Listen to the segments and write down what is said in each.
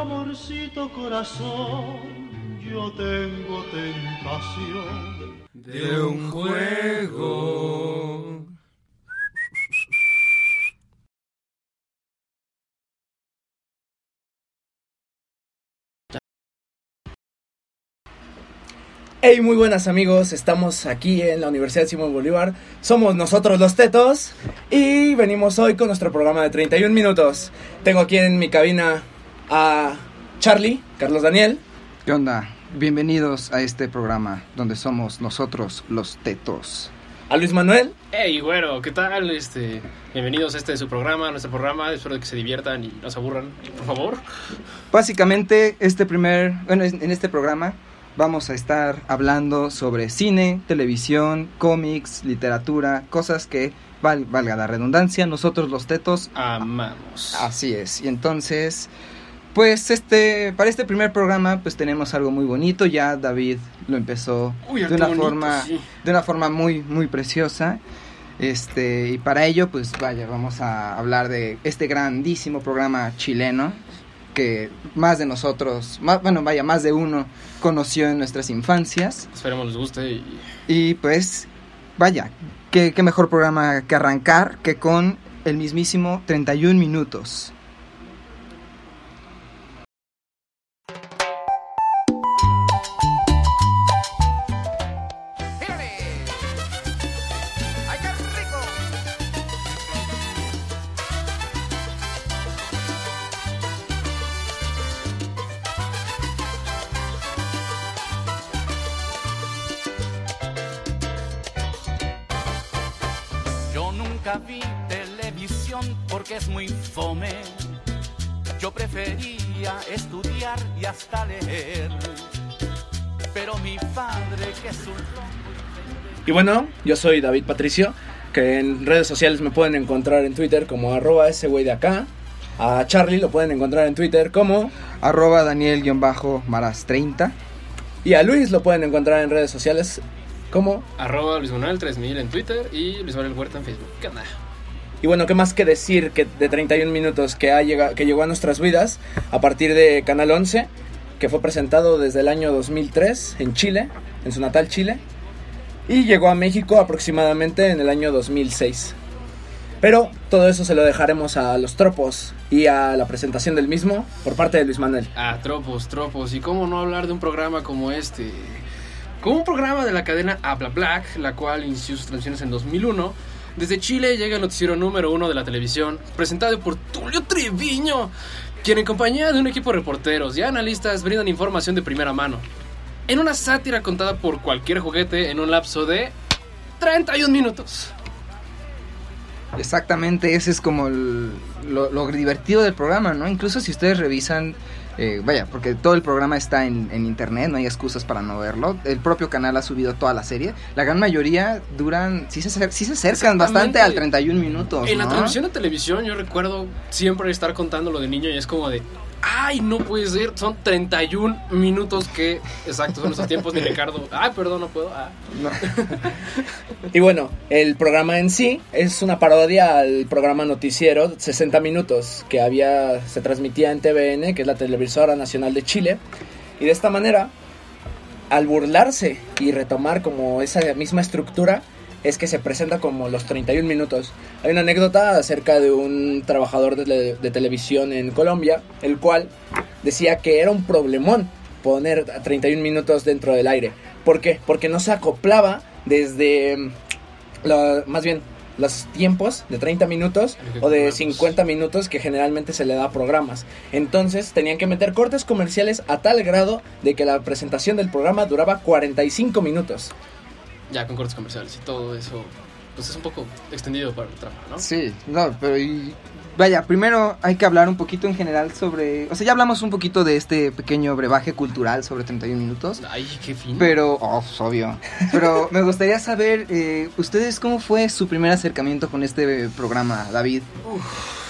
amorcito corazón, yo tengo tentación de un juego. Hey, muy buenas amigos, estamos aquí en la Universidad Simón Bolívar, somos nosotros los Tetos y venimos hoy con nuestro programa de 31 minutos. Tengo aquí en mi cabina a Charlie, Carlos Daniel. ¿Qué onda? Bienvenidos a este programa donde somos nosotros los Tetos. A Luis Manuel. Hey, güero, ¿qué tal? Este, bienvenidos a este su programa, nuestro programa. Espero que se diviertan y no se aburran, por favor. Básicamente, este primer, bueno, en este programa vamos a estar hablando sobre cine, televisión, cómics, literatura, cosas que, valga la redundancia, nosotros los tetos amamos. Así es. Y entonces, pues este, para este primer programa, pues tenemos algo muy bonito. Ya David lo empezó de una forma, de una forma muy, muy preciosa. Este, y para ello, pues vaya, vamos a hablar de este grandísimo programa chileno que más de nosotros, más, bueno, vaya, más de uno conoció en nuestras infancias. Esperemos les guste. Y, pues, vaya, qué, qué mejor programa que arrancar que con el mismísimo 31 minutos. Vi televisión porque es muy fome. Yo prefería estudiar y hasta leer. Pero mi padre que es un... Y bueno, yo soy David Patricio, que en redes sociales me pueden encontrar en Twitter como arroba ese güey de acá. A Charlie lo pueden encontrar en Twitter como arroba Daniel-Maras30. Y a Luis lo pueden encontrar en redes sociales ¿Cómo? Arroba Luis Manuel 3000 en Twitter y Luis Manuel Huerta en Facebook. ¿Qué onda? Y bueno, ¿qué más que decir que de 31 minutos que, ha llegado, que llegó a nuestras vidas a partir de Canal 11, que fue presentado desde el año 2003 en Chile, en su natal Chile, y llegó a México aproximadamente en el año 2006. Pero todo eso se lo dejaremos a los tropos y a la presentación del mismo por parte de Luis Manuel. Ah, tropos, tropos. ¿Y cómo no hablar de un programa como este? Como un programa de la cadena Habla Black, la cual inició sus transmisiones en 2001. Desde Chile llega el noticiero número uno de la televisión, presentado por Tulio Treviño, quien en compañía de un equipo de reporteros y analistas brindan información de primera mano. En una sátira contada por cualquier juguete en un lapso de 31 minutos. Exactamente, ese es como lo, lo divertido del programa, ¿no? Incluso si ustedes revisan eh, vaya, porque todo el programa está en, internet, no hay excusas para no verlo. El propio canal ha subido toda la serie. La gran mayoría duran, sí se, sí se acercan bastante al 31 minutos. En la transmisión de televisión yo recuerdo siempre estar contando lo de niño y es como de, ay, no puede ser, son 31 minutos que, exacto, son nuestros tiempos de Ricardo. Ay, perdón, no puedo. Ah. y bueno, el programa en sí es una parodia al programa noticiero 60 minutos que había, se transmitía en TVN, que es la televisora nacional de Chile. Y de esta manera, al burlarse y retomar como esa misma estructura, es que se presenta como los 31 minutos. Hay una anécdota acerca de un trabajador de, televisión en Colombia, el cual decía que era un problemón poner 31 minutos dentro del aire. ¿Por qué? Porque no se acoplaba desde, mm, más bien, los tiempos de 30 minutos o de 50 minutos que generalmente se le da a programas. Entonces tenían que meter cortes comerciales a tal grado de que la presentación del programa duraba 45 minutos ya con cortes comerciales y todo eso, pues es un poco extendido para el trama, ¿no? Sí, no, pero y, vaya, primero hay que hablar un poquito en general sobre, o sea, ya hablamos un poquito de este pequeño brebaje cultural sobre 31 minutos. Ay, qué fin. Pero, oh, pues, obvio. Pero me gustaría saber, eh, ¿ustedes cómo fue su primer acercamiento con este programa, David? Uf.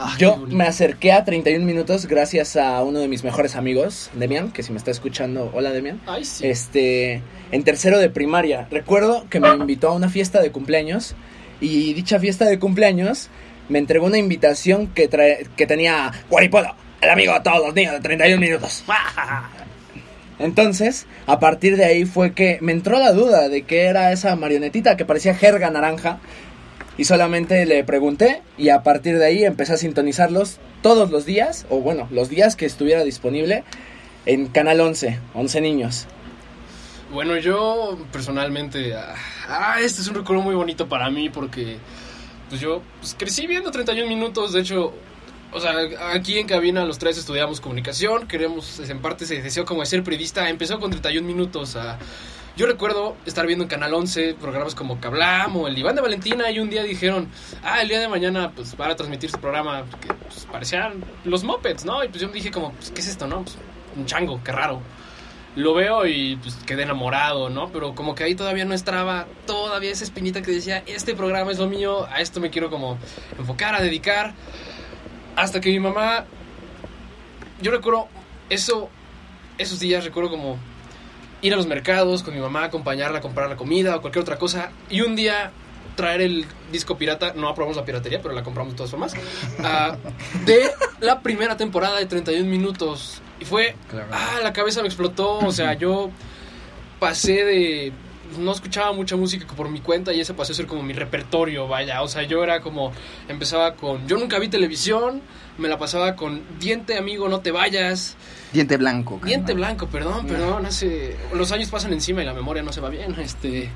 Ah, Yo me acerqué a 31 minutos gracias a uno de mis mejores amigos, Demian, que si me está escuchando, hola Demian. Ay, sí. Este, en tercero de primaria. Recuerdo que me invitó a una fiesta de cumpleaños y dicha fiesta de cumpleaños me entregó una invitación que, trae, que tenía Guaripodo, el amigo de todos los niños de 31 minutos. Entonces, a partir de ahí fue que me entró la duda de qué era esa marionetita que parecía jerga naranja. Y solamente le pregunté y a partir de ahí empecé a sintonizarlos todos los días, o bueno, los días que estuviera disponible en Canal 11, 11 niños. Bueno, yo personalmente, ah, ah, este es un recuerdo muy bonito para mí porque pues yo pues, crecí viendo 31 minutos, de hecho, o sea, aquí en cabina los tres estudiamos comunicación, queremos, en parte se deseó como ser periodista, empezó con 31 minutos a... Yo recuerdo estar viendo en Canal 11 programas como Cablam o el Iván de Valentina y un día dijeron, ah, el día de mañana pues van a transmitir su programa que pues, parecían los Muppets, ¿no? Y pues yo dije como, pues, ¿qué es esto, no? Pues, un chango, qué raro. Lo veo y pues quedé enamorado, ¿no? Pero como que ahí todavía no estaba todavía esa espinita que decía, este programa es lo mío, a esto me quiero como enfocar, a dedicar. Hasta que mi mamá, yo recuerdo eso, esos días recuerdo como ir a los mercados con mi mamá, acompañarla a comprar la comida o cualquier otra cosa. Y un día traer el disco pirata, no aprobamos la piratería, pero la compramos de todas formas, ah, de la primera temporada de 31 minutos. Y fue, ah, la cabeza me explotó, o sea, yo pasé de... No escuchaba mucha música por mi cuenta y ese pasó a ser como mi repertorio, vaya. O sea, yo era como. Empezaba con. Yo nunca vi televisión, me la pasaba con Diente, amigo, no te vayas. Diente blanco. Diente blanco, perdón, perdón. Hace, los años pasan encima y la memoria no se va bien. Este.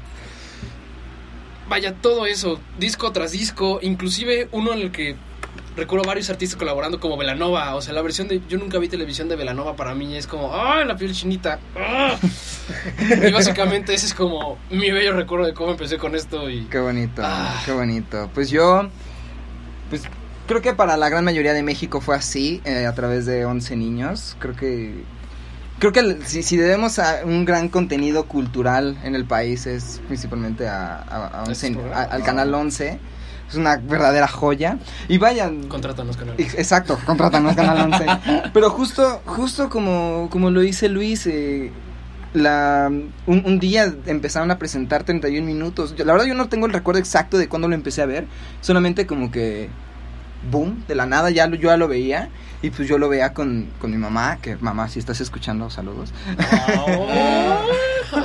Vaya, todo eso, disco tras disco, inclusive uno en el que recuerdo varios artistas colaborando como Velanova, o sea, la versión de yo nunca vi televisión de Velanova para mí es como, ¡ah, la piel chinita! ¡Ah! y básicamente ese es como mi bello recuerdo de cómo empecé con esto y Qué bonito, Ah. qué bonito. Pues yo, pues creo que para la gran mayoría de México fue así, eh, a través de 11 niños. Creo que, creo que si, si debemos a un gran contenido cultural en el país es principalmente a, a- 11 al canal 11. Es una verdadera joya. Y vayan, contrátanos con él. Ex- Exacto, contrátanos Canal 11. Pero justo, justo como, como lo dice Luis, eh, la, un, un día empezaron a presentar 31 minutos. Yo- la verdad yo no tengo el recuerdo exacto de cuándo lo empecé a ver. Solamente como que, boom, de la nada ya lo, yo ya lo veía. Y pues yo lo veía con, con mi mamá, que mamá, si estás escuchando, saludos.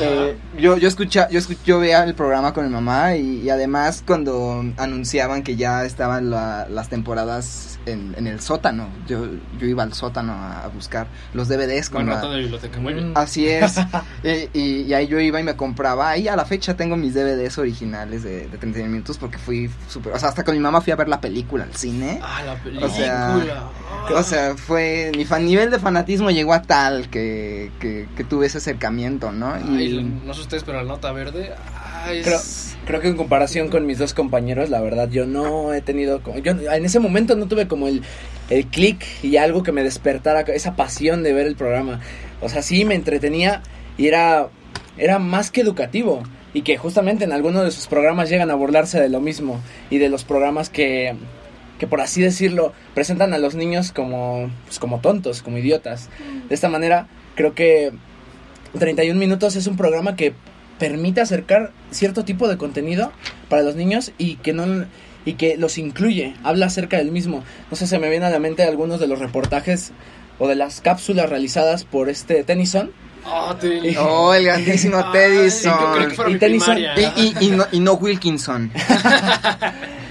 Eh, yo, yo, escucha, yo, escu- yo veía el programa con mi mamá y, y además cuando anunciaban que ya estaban la- las temporadas en, en el sótano, yo, yo iba al sótano a, a buscar los DVDs con Con la- ratón de biblioteca, muy bien. Así es. Y, y ahí yo iba y me compraba. Ahí a la fecha tengo mis DVDs originales de, de 31 minutos porque fui súper... O sea, hasta con mi mamá fui a ver la película al cine. Ah, la película. O sea, O sea, fue... Mi fan, nivel de fanatismo llegó a tal que, que, que tuve ese acercamiento, ¿no? Ay, no sé ustedes, pero la nota verde. Ay, Creo, es- creo que en comparación con mis dos compañeros, la verdad, yo no he tenido... Yo en ese momento no tuve como el, el clic y algo que me despertara esa pasión de ver el programa. O sea, sí me entretenía y era, era más que educativo. Y que justamente en algunos de sus programas llegan a burlarse de lo mismo. Y de los programas que, que por así decirlo, presentan a los niños como, pues, como tontos, como idiotas. De esta manera, creo que 31 minutos es un programa que permite acercar cierto tipo de contenido para los niños y que no y que los incluye, habla acerca del mismo. No sé, se me viene a la mente algunos de los reportajes o de las cápsulas realizadas por este Tennyson. Ah, Oh, el grandísimo fue Y Tennyson-. Y, y, y no, y no Wilkinson.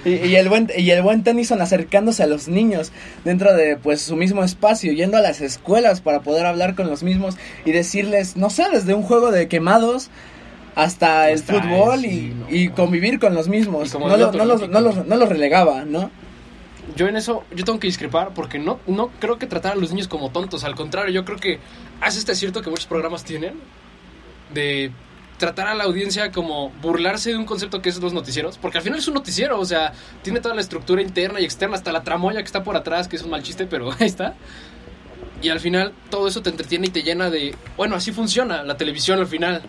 Y, y el buen y el buen Tennyson acercándose a los niños dentro de pues su mismo espacio, yendo a las escuelas para poder hablar con los mismos y decirles, no sé, desde un juego de quemados hasta el Hasta fútbol el- y, sí, no. y convivir con los mismos. No, lo- no los, no, los, no los relegaba, ¿no? Yo en eso, yo tengo que discrepar porque no, no creo que tratar a los niños como tontos. Al contrario, yo creo que hace este acierto que muchos programas tienen de tratar a la audiencia como burlarse de un concepto que es los noticieros. Porque al final es un noticiero, o sea, tiene toda la estructura interna y externa, hasta la tramoya que está por atrás, que es un mal chiste, pero ahí está. Y al final todo eso te entretiene y te llena de... Bueno, así funciona la televisión al final.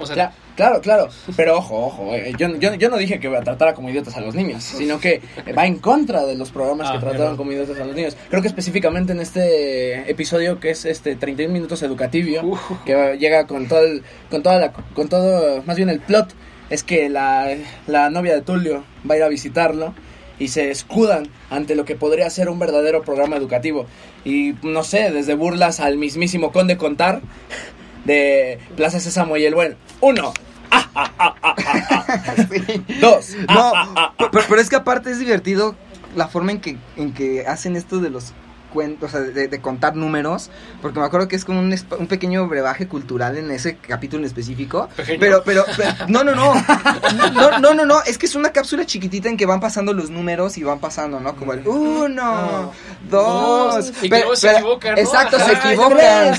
O sea, claro, claro, pero ojo, ojo, eh, yo, yo, yo no dije que tratara como idiotas a los niños, sino que va en contra de los programas que Ah, trataban perdón. como idiotas a los niños. Creo que específicamente en este episodio que es este 31 minutos educativo, Uh. que llega con todo el, con toda la, con todo, más bien el plot, es que la, la novia de Tulio va a ir a visitarlo y se escudan ante lo que podría ser un verdadero programa educativo. Y no sé, desde burlas al mismísimo Conde Contar de Plaza Sésamo y el Buen. Uno. Ah, ah, ah. Dos. No, pero, pero es que aparte es divertido la forma en que, en que hacen esto de los cuentos, o sea, de, de contar números, porque me acuerdo que es como un, pequeño brebaje cultural en ese capítulo en específico. Pequeño. Pero, pero, pero- no, no, no, no, no, no, no, es que es una cápsula chiquitita en que van pasando los números y van pasando, ¿no? Como el uno, dos, Dos, y pero- se equivocan, ¿no? Exacto, se equivocan.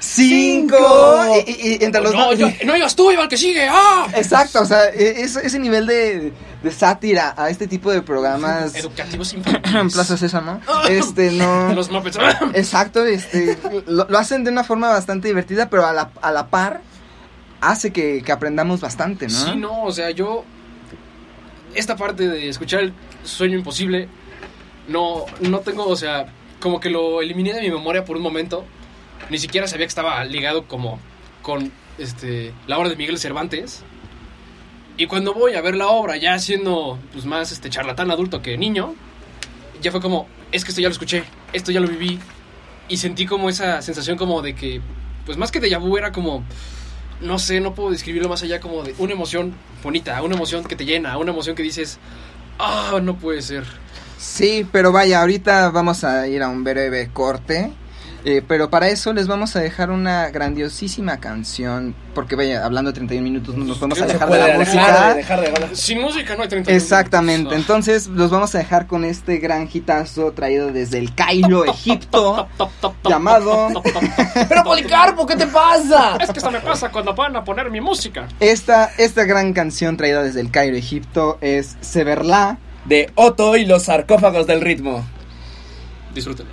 Cinco, y, y- y entre los no, dos- yo- no ibas tú, iba el que sigue. ¡Ah! Exacto, o sea, e- es- ese nivel de, de sátira a este tipo de programas Educativos en infantiles. Plaza Sésamo, este, no... De los Muppets. Exacto, este, lo, lo hacen de una forma bastante divertida, pero a la, a la par hace que, que aprendamos bastante, ¿no? Sí, no, o sea, yo. Esta parte de escuchar el sueño imposible, no, no tengo, o sea, como que lo eliminé de mi memoria por un momento. Ni siquiera sabía que estaba ligado como con este, la obra de Miguel Cervantes. Y cuando voy a ver la obra, ya siendo pues, más este, charlatán adulto que niño, ya fue como, es que esto ya lo escuché, esto ya lo viví. Y sentí como esa sensación como de que, pues más que de vu, era como, no sé, no puedo describirlo más allá como de una emoción bonita, una emoción que te llena, una emoción que dices, ah, no puede ser. Sí, pero vaya, ahorita vamos a ir a un breve corte. Eh, pero para eso les vamos a dejar una grandiosísima canción. Porque vaya, hablando de 31 minutos, no nos podemos ¿Qué Se alejar de la dejar música. de, dejar de hablar. Sin música no hay 30 Exactamente, minutos. entonces los vamos a dejar con este gran hitazo traído desde el Cairo, Egipto, llamado Pero Policarpo, ¿qué te pasa? Es que esto me pasa cuando van a poner mi música. esta, esta gran canción traída desde el Cairo, Egipto es Severla. De Otto y los sarcófagos del ritmo. Disfrútenlo.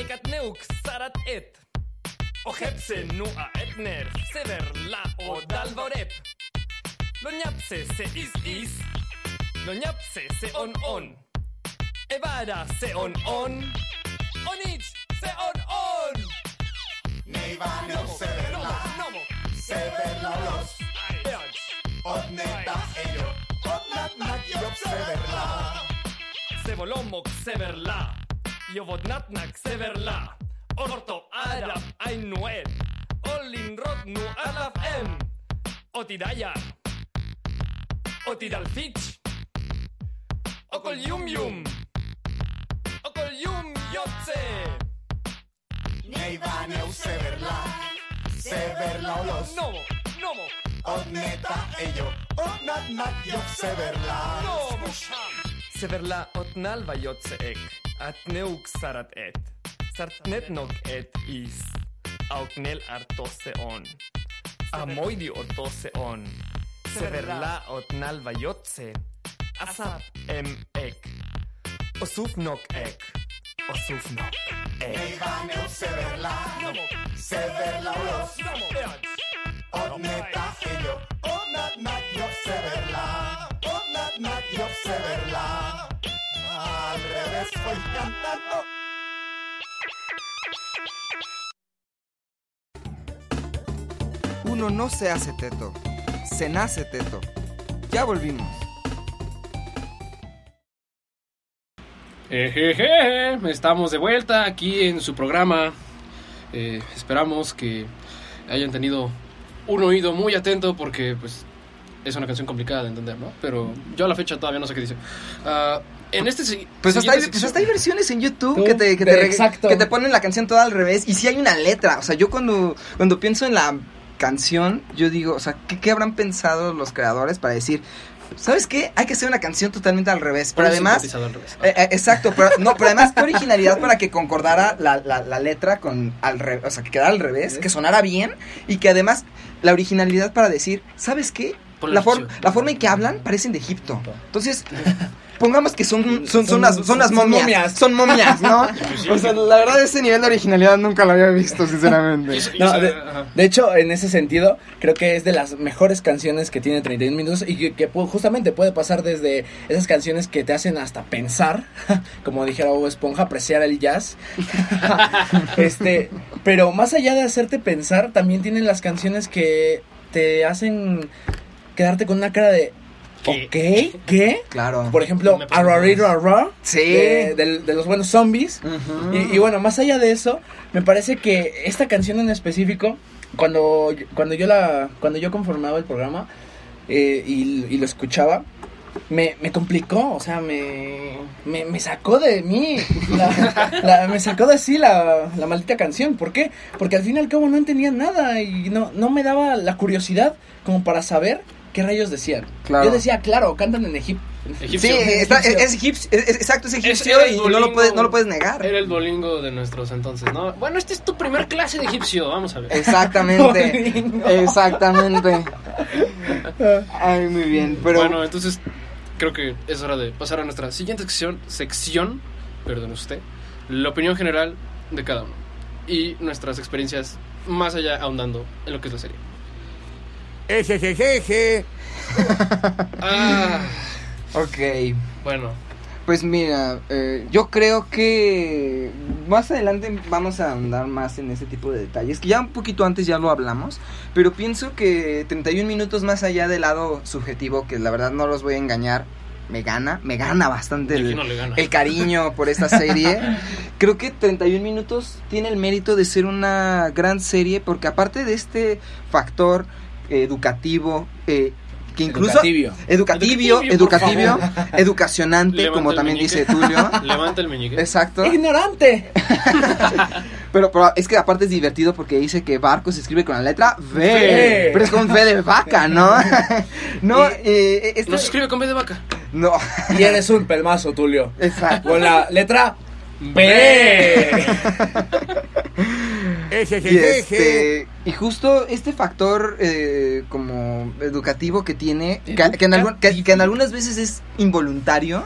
Ekat neuk sarat et. Ohepse nu a etner severla o dalvorep. Lo nyapse se is is. Lo nyapse se on on. Evara se on on. Onich se on on. Neivaneu Severla, Nomo. Severla olos. Odneta ello, odnat job Severla. Sevolomok severla. Jo vod nat na ksevela. Orto Adam Ainuel. Olin rot nu alaf em. Oti daia. Oti dal. Okol yum yum. Okol yum yotze. Nei va neu severla. Severla olos. Nomo, nomo. Od ello. Od nat nat yo severla. Nomo. Severla otnal nal Atneuk sarat et. Sartnet noc et is. Auknel artose on. Amoidi ortoseon. Severla otnal vayotse. Asap em ek. Osuf noc ek. Osuf noc ek. Neivaneu er severla. Severla ulos. Odneta ello. Odnat nat yop severla. Odnat nat yop severla. Al revés voy cantando. Uno no se hace teto, se nace teto. Ya volvimos. Ejeje, estamos de vuelta aquí en su programa. Eh, esperamos que hayan tenido un oído muy atento porque pues es una canción complicada de entender, ¿no? Pero yo a la fecha todavía no sé qué dice. Ah, en este Pues hasta, hay, pues hasta hay versiones en YouTube que te, que, te, exacto. que te ponen la canción toda al revés. Y si hay una letra. O sea, yo cuando, cuando pienso en la canción, yo digo, o sea, ¿qué, qué habrán pensado los creadores para decir, ¿sabes qué? Hay que hacer una canción totalmente al revés. Pero además... sintetizador al revés. Eh, eh, exacto, pero no, pero además qué originalidad para que concordara la, la, la letra con al revés, o sea, que quedara al revés, que sonara bien y que además la originalidad para decir, ¿sabes qué? La, opción. la forma en que hablan parecen de Egipto. Entonces, pongamos que son, son, son, Son- las, son las son momias, momias. Son momias, ¿no? O sea, la verdad, ese nivel de originalidad nunca lo había visto, sinceramente. No, de, hecho, en ese sentido, creo que es de las mejores canciones que tiene 31 minutos y que, justamente puede pasar desde esas canciones que te hacen hasta pensar, como dijera Bob Esponja, apreciar el jazz. este, pero más allá de hacerte pensar, también tienen las canciones que te hacen quedarte con una cara de, ¿Qué? ok, ¿qué? Claro. Por ejemplo, Arrariro Arra, Sí. de, los buenos zombies. Y, y bueno, más allá de eso, me parece que esta canción en específico, cuando, cuando yo la, cuando yo conformaba el programa eh, y, y lo escuchaba, me, me complicó, o sea, me, me, me sacó de mí, la- la- me sacó de sí la, la maldita canción. ¿Por qué? Porque al fin y al cabo no entendía nada y no, no me daba la curiosidad como para saber qué rayos decían. Claro. Yo decía, claro, cantan en Egipto. Egipcio. Sí, está- es, egipcio. es es- exacto, es egipcio y no lo, puedes, no lo puedes negar. Era el Duolingo de nuestros entonces, ¿no? Bueno, esta es tu primer clase de egipcio, vamos a ver. Exactamente, exactamente. Ay, muy bien, pero Bueno, entonces creo que es hora de pasar a nuestra siguiente sección, sección, perdón usted, la opinión general de cada uno y nuestras experiencias más allá ahondando en lo que es la serie. Ejejejeje. Ah, ok. bueno, Pues mira, eh, yo creo que más adelante vamos a andar más en ese tipo de detalles, que ya un poquito antes ya lo hablamos, pero pienso que 31 minutos más allá del lado subjetivo, que la verdad no los voy a engañar, me gana, me gana bastante ¿y a quién el, no le gana? el cariño por esta serie. Creo que 31 minutos tiene el mérito de ser una gran serie, porque aparte de este factor educativo, eh, que incluso... Educativo. Educativo, Educativo, por educativo, educacionante, Levanta como también meñique. dice Tulio. Levanta el meñique. Exacto. ¡Ignorante! Pero, pero es que aparte es divertido porque dice que barco se escribe con la letra V. V. Pero es con V de vaca, ¿no? no, eh, este- No se escribe con B de vaca. No, Y eres un pelmazo, Tulio. exacto. Con la letra B. Y, este, y justo este factor eh, como educativo que tiene, que, que en algún- que- que en algunas veces es involuntario,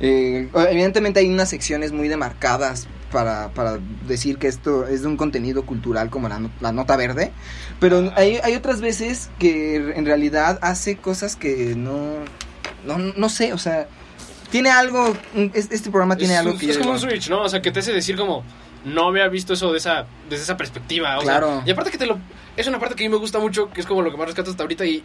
eh, evidentemente hay unas secciones muy demarcadas para, para decir que esto es de un contenido cultural como la, la nota verde, pero hay, hay otras veces que en realidad hace cosas que no, no, no sé, o sea, tiene algo, este programa tiene es, algo que es yo como un switch, ¿no? O sea, que te hace decir como no había visto eso de esa desde esa perspectiva, o sea, Claro. y aparte que te lo es una parte que a mí me gusta mucho, que es como lo que más rescato hasta ahorita y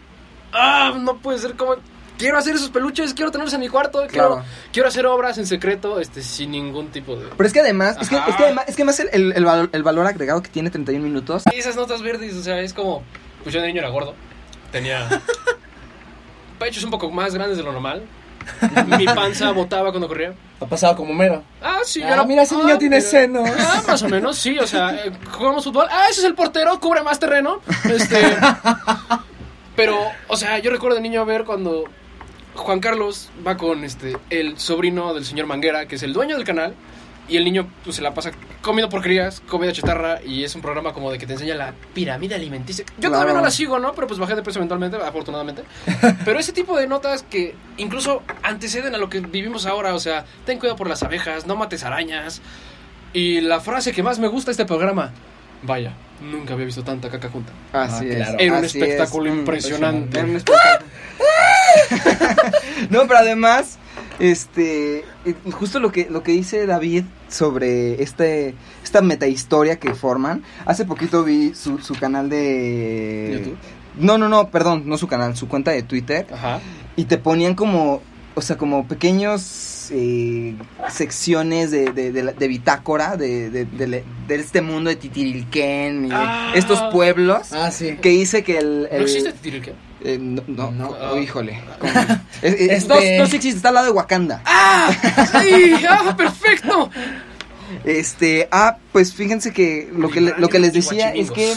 ah, no puede ser como quiero hacer esos peluches, quiero tenerlos en mi cuarto, quiero Claro. quiero hacer obras en secreto, este sin ningún tipo de Pero es que además, es que, Ajá. es que además, es que el, el- el valor, el valor agregado que tiene 31 minutos. Y esas notas verdes, o sea, es como pues yo de niño era gordo, tenía pechos un poco más grandes de lo normal. Mi panza botaba cuando corría. Ha pasado como mero. Ah, sí, Ah, yo era- mira, ese niño tiene mira. senos. Ah, más o menos, sí, o sea, eh, jugamos fútbol. Ah, ese es el portero, cubre más terreno. Este. Pero, o sea, yo recuerdo de niño ver cuando Juan Carlos va con este el sobrino del señor Manguera, que es el dueño del canal, y el niño pues, se la pasa comiendo porquerías, comida chatarra, y es un programa como de que te enseña la pirámide alimenticia. Yo Claro. todavía no la sigo, ¿no? Pero pues bajé de peso eventualmente, afortunadamente. Pero ese tipo de notas que incluso anteceden a lo que vivimos ahora, o sea, ten cuidado por las abejas, no mates arañas. Y la frase que más me gusta de este programa, vaya, nunca había visto tanta caca junta. Así Ah, es. claro. Era un así espectáculo es, mm, impresionante. Era un espectáculo. no, pero además, este, eh, justo lo que lo que dice David sobre este esta metahistoria que forman. Hace poquito vi su, su canal de ¿YouTube? No, no, no, perdón, no su canal, su cuenta de Twitter Ajá. y te ponían como, o sea, como pequeños eh, secciones de, de, de, de bitácora de, este mundo de Titirilquén y Ah. estos pueblos Ah, sí. que dice que el... ¿No el- existe Titirquén? Eh, no, no, No. oh, híjole. Es- es- Este- no, no sí existe, está al lado de Wakanda. ¡Ah! ¡Sí! ¡Ah, perfecto! Este, ah, pues fíjense que lo que, le- lo que les decía es que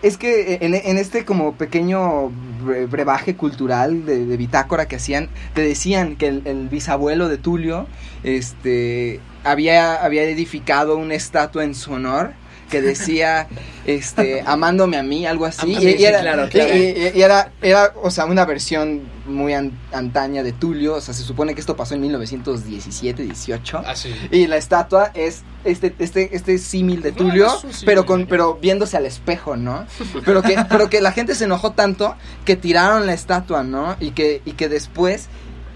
es que en, en este como pequeño bre- brebaje cultural de, de bitácora que hacían, te decían que el, el bisabuelo de Tulio, este, había, había edificado una estatua en su honor que decía, este, amándome a mí, algo así. Ah, sí, y, y era, sí, claro, claro. y- era, era, o sea, una versión muy an- antaña de Tulio. O sea, se supone que esto pasó en 1917, 18. Así. Y la estatua es este, este, este símil de Ah, Tulio, pero con, pero viéndose al espejo, ¿no? Pero que, pero que la gente se enojó tanto que tiraron la estatua, ¿no? Y que, y que después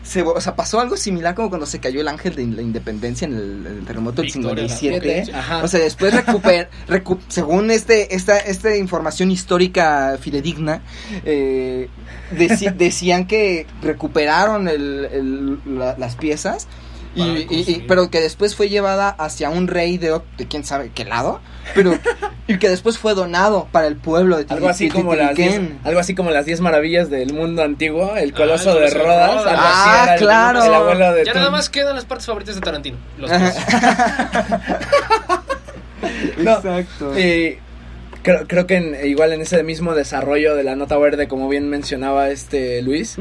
se, o sea, pasó algo similar como cuando se cayó el ángel de la independencia en el, terremoto del Victoria, la 57. Ajá. O sea, después recuper, recu- según este, esta, esta información histórica fidedigna, eh, deci- decían que recuperaron el- el- la- las piezas. Y, Para y- y- reconstruir. pero que después fue llevada hacia un rey de, quién sabe qué lado, pero y que después fue donado para el pueblo de Algo así como las diez, algo así como las 10 maravillas del mundo antiguo, el Ah, coloso de Rodas, Rodas. algo así Ah, claro. el abuelo de Ya nada más quedan las partes favoritas de Tarantino. Los. No, Exacto. Y creo, creo que en- igual en ese mismo desarrollo de la nota verde, como bien mencionaba este Luis,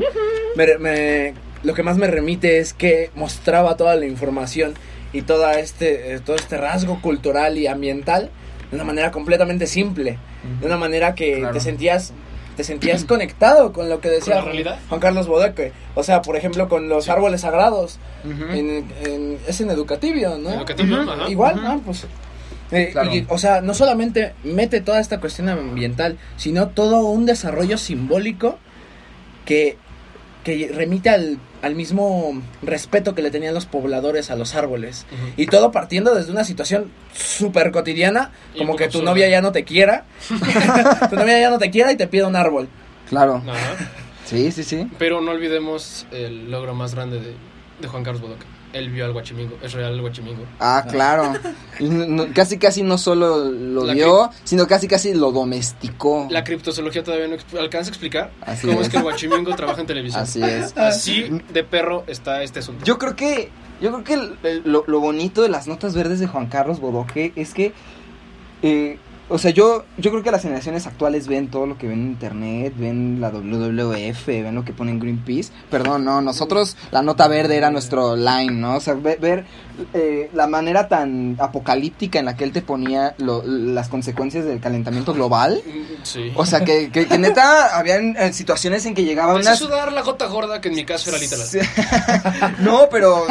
me- me- lo que más me remite es que mostraba toda la información y toda este, eh, todo este rasgo cultural y ambiental de una manera completamente simple, de una manera que Claro. te sentías te sentías conectado con lo que decía ¿Con la realidad? Juan Carlos Bodeque. O sea, por ejemplo, con los árboles sagrados. Ujú. en, en- es en educativo, ¿no? Educativo, Ujú. ajá. Igual, Ujú. ah, pues. eh, Claro. y, o sea, no solamente mete toda esta cuestión ambiental, sino todo un desarrollo simbólico que, que remite al, al mismo respeto que le tenían los pobladores a los árboles. Y todo partiendo desde una situación súper cotidiana, como que tu absurda. novia ya no te quiera, tu novia ya no te quiera y te pide un árbol. Claro. Ajá. Sí, sí, sí. Pero no olvidemos el logro más grande de, de Juan Carlos Bodoque. Él vio al Guachimingo. Es real el Guachimingo. Ah, claro. Casi, casi no solo lo La vio, sino casi, casi lo domesticó. La criptozoología todavía no alcanza a explicar Así cómo es. es. que el Guachimingo trabaja en televisión. Así es. Así de perro está este asunto. Yo creo que, yo creo que el- el- lo, lo bonito de las notas verdes de Juan Carlos Bodoque es que, eh, o sea, yo, yo creo que las generaciones actuales ven todo lo que ven en internet, ven la WWF, ven lo que ponen Greenpeace. Perdón, no, nosotros la nota verde era nuestro line, ¿no? O sea, ve- ver eh, la manera tan apocalíptica en la que él te ponía lo- las consecuencias del calentamiento global. Sí. O sea, que, que, que neta, habían eh, situaciones en que llegaba Empecé unas... a sudar la gota gorda que en mi caso era literal. Sí. no, pero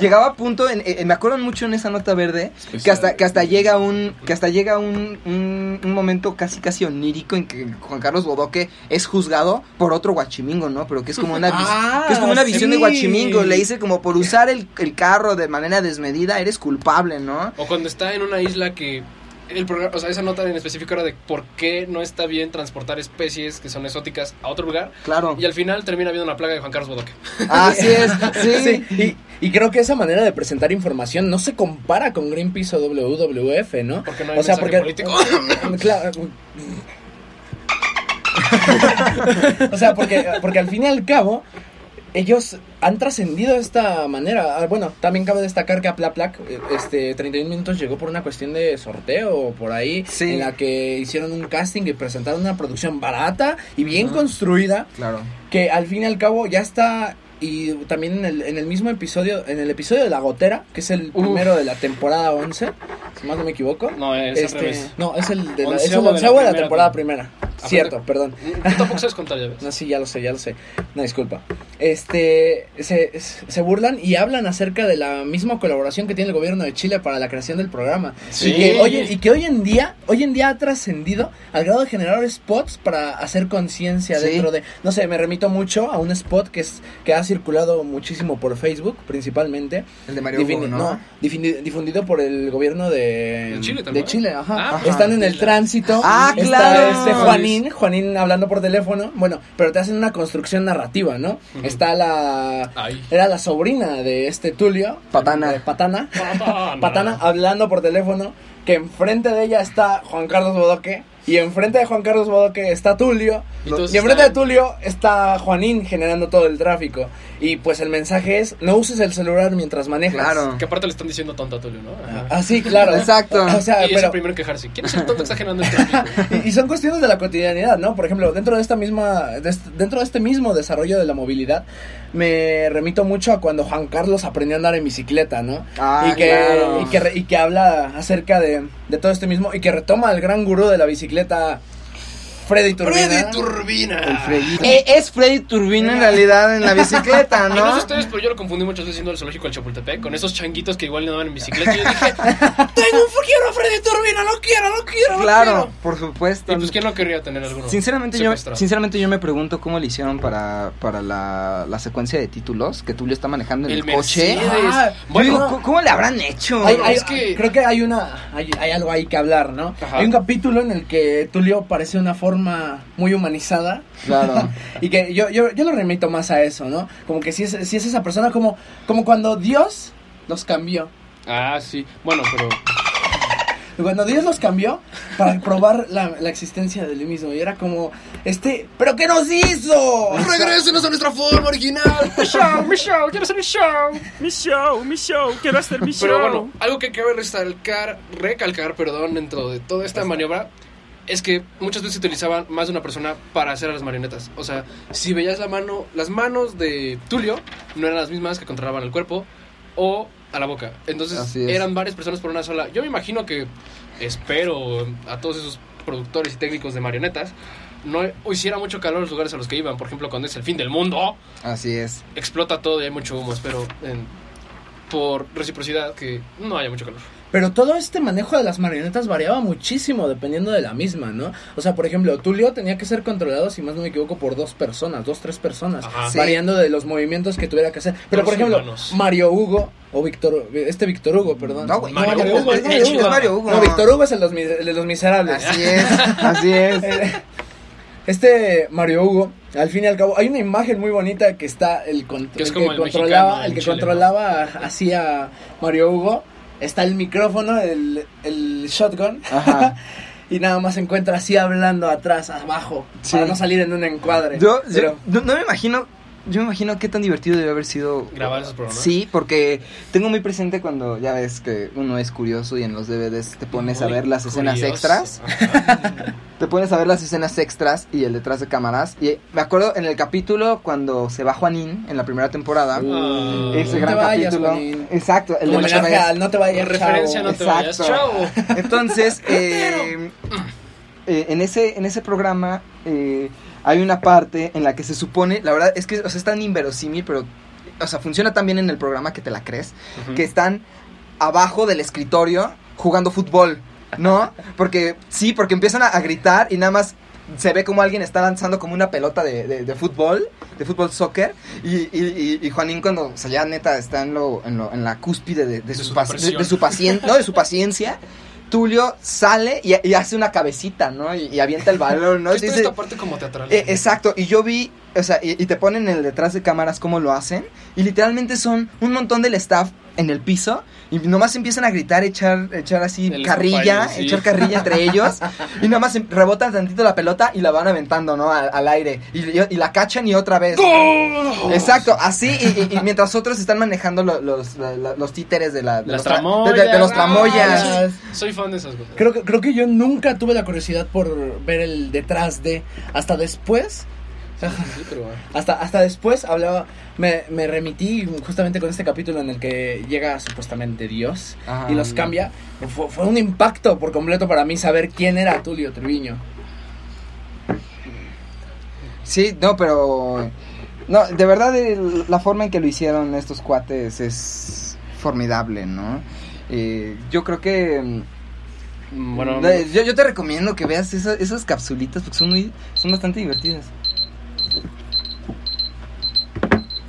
llegaba a punto, en, eh, me acuerdo mucho en esa nota verde, que hasta, que hasta llega un, que hasta llega un, un, un momento casi casi onírico en que Juan Carlos Bodoque es juzgado por otro guachimingo, ¿no? Pero que es como una, vis- Ah, que es como una visión de guachimingo, le dice como por usar el, el carro de manera desmedida eres culpable, ¿no? O cuando está en una isla que el programa, o sea, esa nota en específico era de por qué no está bien transportar especies que son exóticas a otro lugar. Claro. Y al final termina habiendo una plaga de Juan Carlos Bodoque. Así es, sí. Sí, y, creo que esa manera de presentar información no se compara con Greenpeace o WWF, ¿no? Porque no hay o sea, porque político. Claro. o sea, porque, porque al fin y al cabo ellos han trascendido de esta manera. Ah, Bueno, también cabe destacar que a Plaplac, este, 31 minutos llegó por una cuestión de sorteo o por ahí, Sí. en la que hicieron un casting y presentaron una producción barata y bien construida, Claro. que al fin y al cabo ya está y también en el, en el mismo episodio, en el episodio de La Gotera, que es el Uf. primero de la temporada 11, si más no me equivoco. No, es al Este, revés. no, es el de la, es el de la de la primera temporada temporada. primera. Cierto, perdón. Tú tampoco sabes contar, ya ves. No, sí, ya lo sé, ya lo sé. Una disculpa. Este, se, se burlan y hablan acerca de la misma colaboración que tiene el gobierno de Chile para la creación del programa. Sí. Y, que hoy, y que hoy en día, hoy en día ha trascendido al grado de generar spots para hacer conciencia Sí. dentro de, no sé, me remito mucho a un spot que es que ha circulado muchísimo por Facebook, principalmente. El de Mario Hugo, ¿no? no, difundi- difundido por el gobierno de, ¿De Chile, de cual? Chile, ajá. Ah, Están en el tránsito. Ah, está claro. este Juanín, Juanín hablando por teléfono. Bueno, pero te hacen una construcción narrativa, ¿no? Está la Ay. era la sobrina de este Tulio, Patana. de Patana. Patana. Patana hablando por teléfono, que enfrente de ella está Juan Carlos Bodoque Y enfrente de Juan Carlos Bodoque está Tulio. Y Y, enfrente de están- Tulio está Juanín generando todo el tráfico. Y pues el mensaje es, no uses el celular mientras manejas. Claro. Que aparte le están diciendo tonto a Tulio, ¿no? Ajá. Ah, sí, claro. Exacto. O sea, y es el pero, primero en quejarse. ¿Quién es el tonto que está generando el tráfico? y, y son cuestiones de la cotidianidad, ¿no? Por ejemplo, dentro de esta misma, de este- dentro de este mismo desarrollo de la movilidad, me remito mucho a cuando Juan Carlos aprendió a andar en bicicleta, ¿no? Ah, y, que, claro. y, que, y que habla acerca de, de todo este mismo, y que retoma al gran gurú de la bicicleta, bicicleta Freddy Turbina. Freddy Turbina. El Freddy. Eh, es Freddy Turbina en realidad en la bicicleta, no sé ¿no? ustedes, pero yo lo confundí muchas veces yendo al zoológico del Chapultepec con esos changuitos que igual no andaban en bicicleta. Y yo dije, tengo un quiero a Freddy Turbina, lo quiero, lo quiero, lo Claro, quiero. por supuesto. Y pues, ¿quién no querría tener alguno? Sinceramente yo, sinceramente yo me pregunto cómo le hicieron para, para la, la secuencia de títulos que Tulio está manejando en el, El coche. Ah, bueno, Digo, ¿cómo, cómo le habrán hecho? Hay- hay- es que- Creo que hay una hay, hay algo ahí que hablar, ¿no? Ajá. Hay un capítulo en el que Tulio parece una forma muy humanizada. Claro. y que yo, yo, yo lo remito más a eso, ¿no? Como que si es, si es esa persona como, como cuando Dios los cambió. Ah, sí. Bueno, pero Cuando Dios los cambió para probar la, la existencia del mismo. Y era como, este, ¿pero qué nos hizo? ¡Regrésenos a nuestra forma original! Mi show, mi show, quiero hacer mi show. Mi show, mi show, quiero hacer mi show. Pero bueno, algo que cabe recalcar, recalcar, perdón, dentro de toda esta maniobra es que muchas veces utilizaban más de una persona para hacer a las marionetas. O sea, si veías la mano, las manos de Tulio no eran las mismas que controlaban el cuerpo o a la boca. Entonces eran varias personas por una sola. Yo me imagino que espero a todos esos productores y técnicos de marionetas no hiciera mucho calor los lugares a los que iban. Por ejemplo, cuando es el fin del mundo, Así es. explota todo y hay mucho humo. Espero en- por reciprocidad que no haya mucho calor. Pero todo este manejo de las marionetas variaba muchísimo dependiendo de la misma, ¿no? O sea, por ejemplo, Tulio tenía que ser controlado, si más no me equivoco, por dos personas, dos, tres personas, Ajá. Sí. variando de los movimientos que tuviera que hacer. Pero, Todos por ejemplo, humanos. Mario Hugo, o Víctor, este Víctor Hugo, perdón. No, güey. Mario Mario Hugo, es es Mario. Hugo. Mario Hugo. No, Víctor Hugo es el de los, el de los miserables. Así es, así es. Este Mario Hugo, al fin y al cabo, hay una imagen muy bonita que está el, con- Que es el como que el controlaba, mexicano en el que Chile, controlaba así a Mario Hugo. Está el micrófono, el, el shotgun. Ajá. y nada más se encuentra así hablando atrás, abajo, Sí. para no salir en un encuadre. Yo, yo Pero- no, no me imagino, yo me imagino qué tan divertido debe haber sido Grabar esos programas. Sí, porque tengo muy presente cuando ya ves que uno es curioso y en los DVDs te pones a ver las escenas extras. Te pones a ver las escenas extras y el detrás de cámaras. Y me acuerdo en el capítulo cuando se va Juanín en la primera temporada. Ah. ese No gran te vayas, capítulo. Juanín. Exacto, el Como de homenaje Chávez. al no te vayas, En referencia, chavo. no te vayas. Exacto. Chao. Entonces, eh, eh, en, ese, en ese programa eh, hay una parte en la que se supone, la verdad es que o sea, es tan inverosímil, pero, o sea, funciona tan bien en el programa que te la crees, que están abajo del escritorio jugando fútbol, ¿no? Porque, sí, porque empiezan a, a gritar y nada más se ve como alguien está lanzando como una pelota de, de- de fútbol, de fútbol soccer, y, y, y- y Juanín cuando, o sea, ya neta está en, lo, en, lo- en la cúspide de, de su, su paci- su paciencia, no, de su paciencia, Tulio sale y, y hace una cabecita, ¿no? Y, y avienta el balón, ¿no? Dice- esta parte como teatral. eh, exacto, y yo vi, o sea, y, y te ponen en el detrás de cámaras cómo lo hacen, y literalmente son un montón del staff en el piso, y nomás empiezan a gritar, echar, echar así El carrilla, sí. echar carrilla entre ellos, y nomás em- rebotan tantito la pelota y la van aventando, ¿no? Al, al aire, y, la cachan y otra vez. Exacto, así, y, y- y mientras otros están manejando lo- los, los títeres de, la, de los, tra- tramoyas. de- de- de los tramoyas. Soy fan de esas cosas. Creo que, creo que yo nunca tuve la curiosidad por ver el detrás de. Hasta después. Sí, pero, Hasta, hasta después hablaba. Me, me remití justamente con este capítulo en el que llega supuestamente Dios Ah, y los cambia. Fue, fue un impacto por completo para mí saber quién era Tulio Treviño. Sí, no, pero. No, de verdad, el- la forma en que lo hicieron estos cuates es formidable, ¿no? Eh, yo creo que. Mm, Bueno, yo, yo te recomiendo que veas esa- esas capsulitas porque son, muy, son bastante divertidas.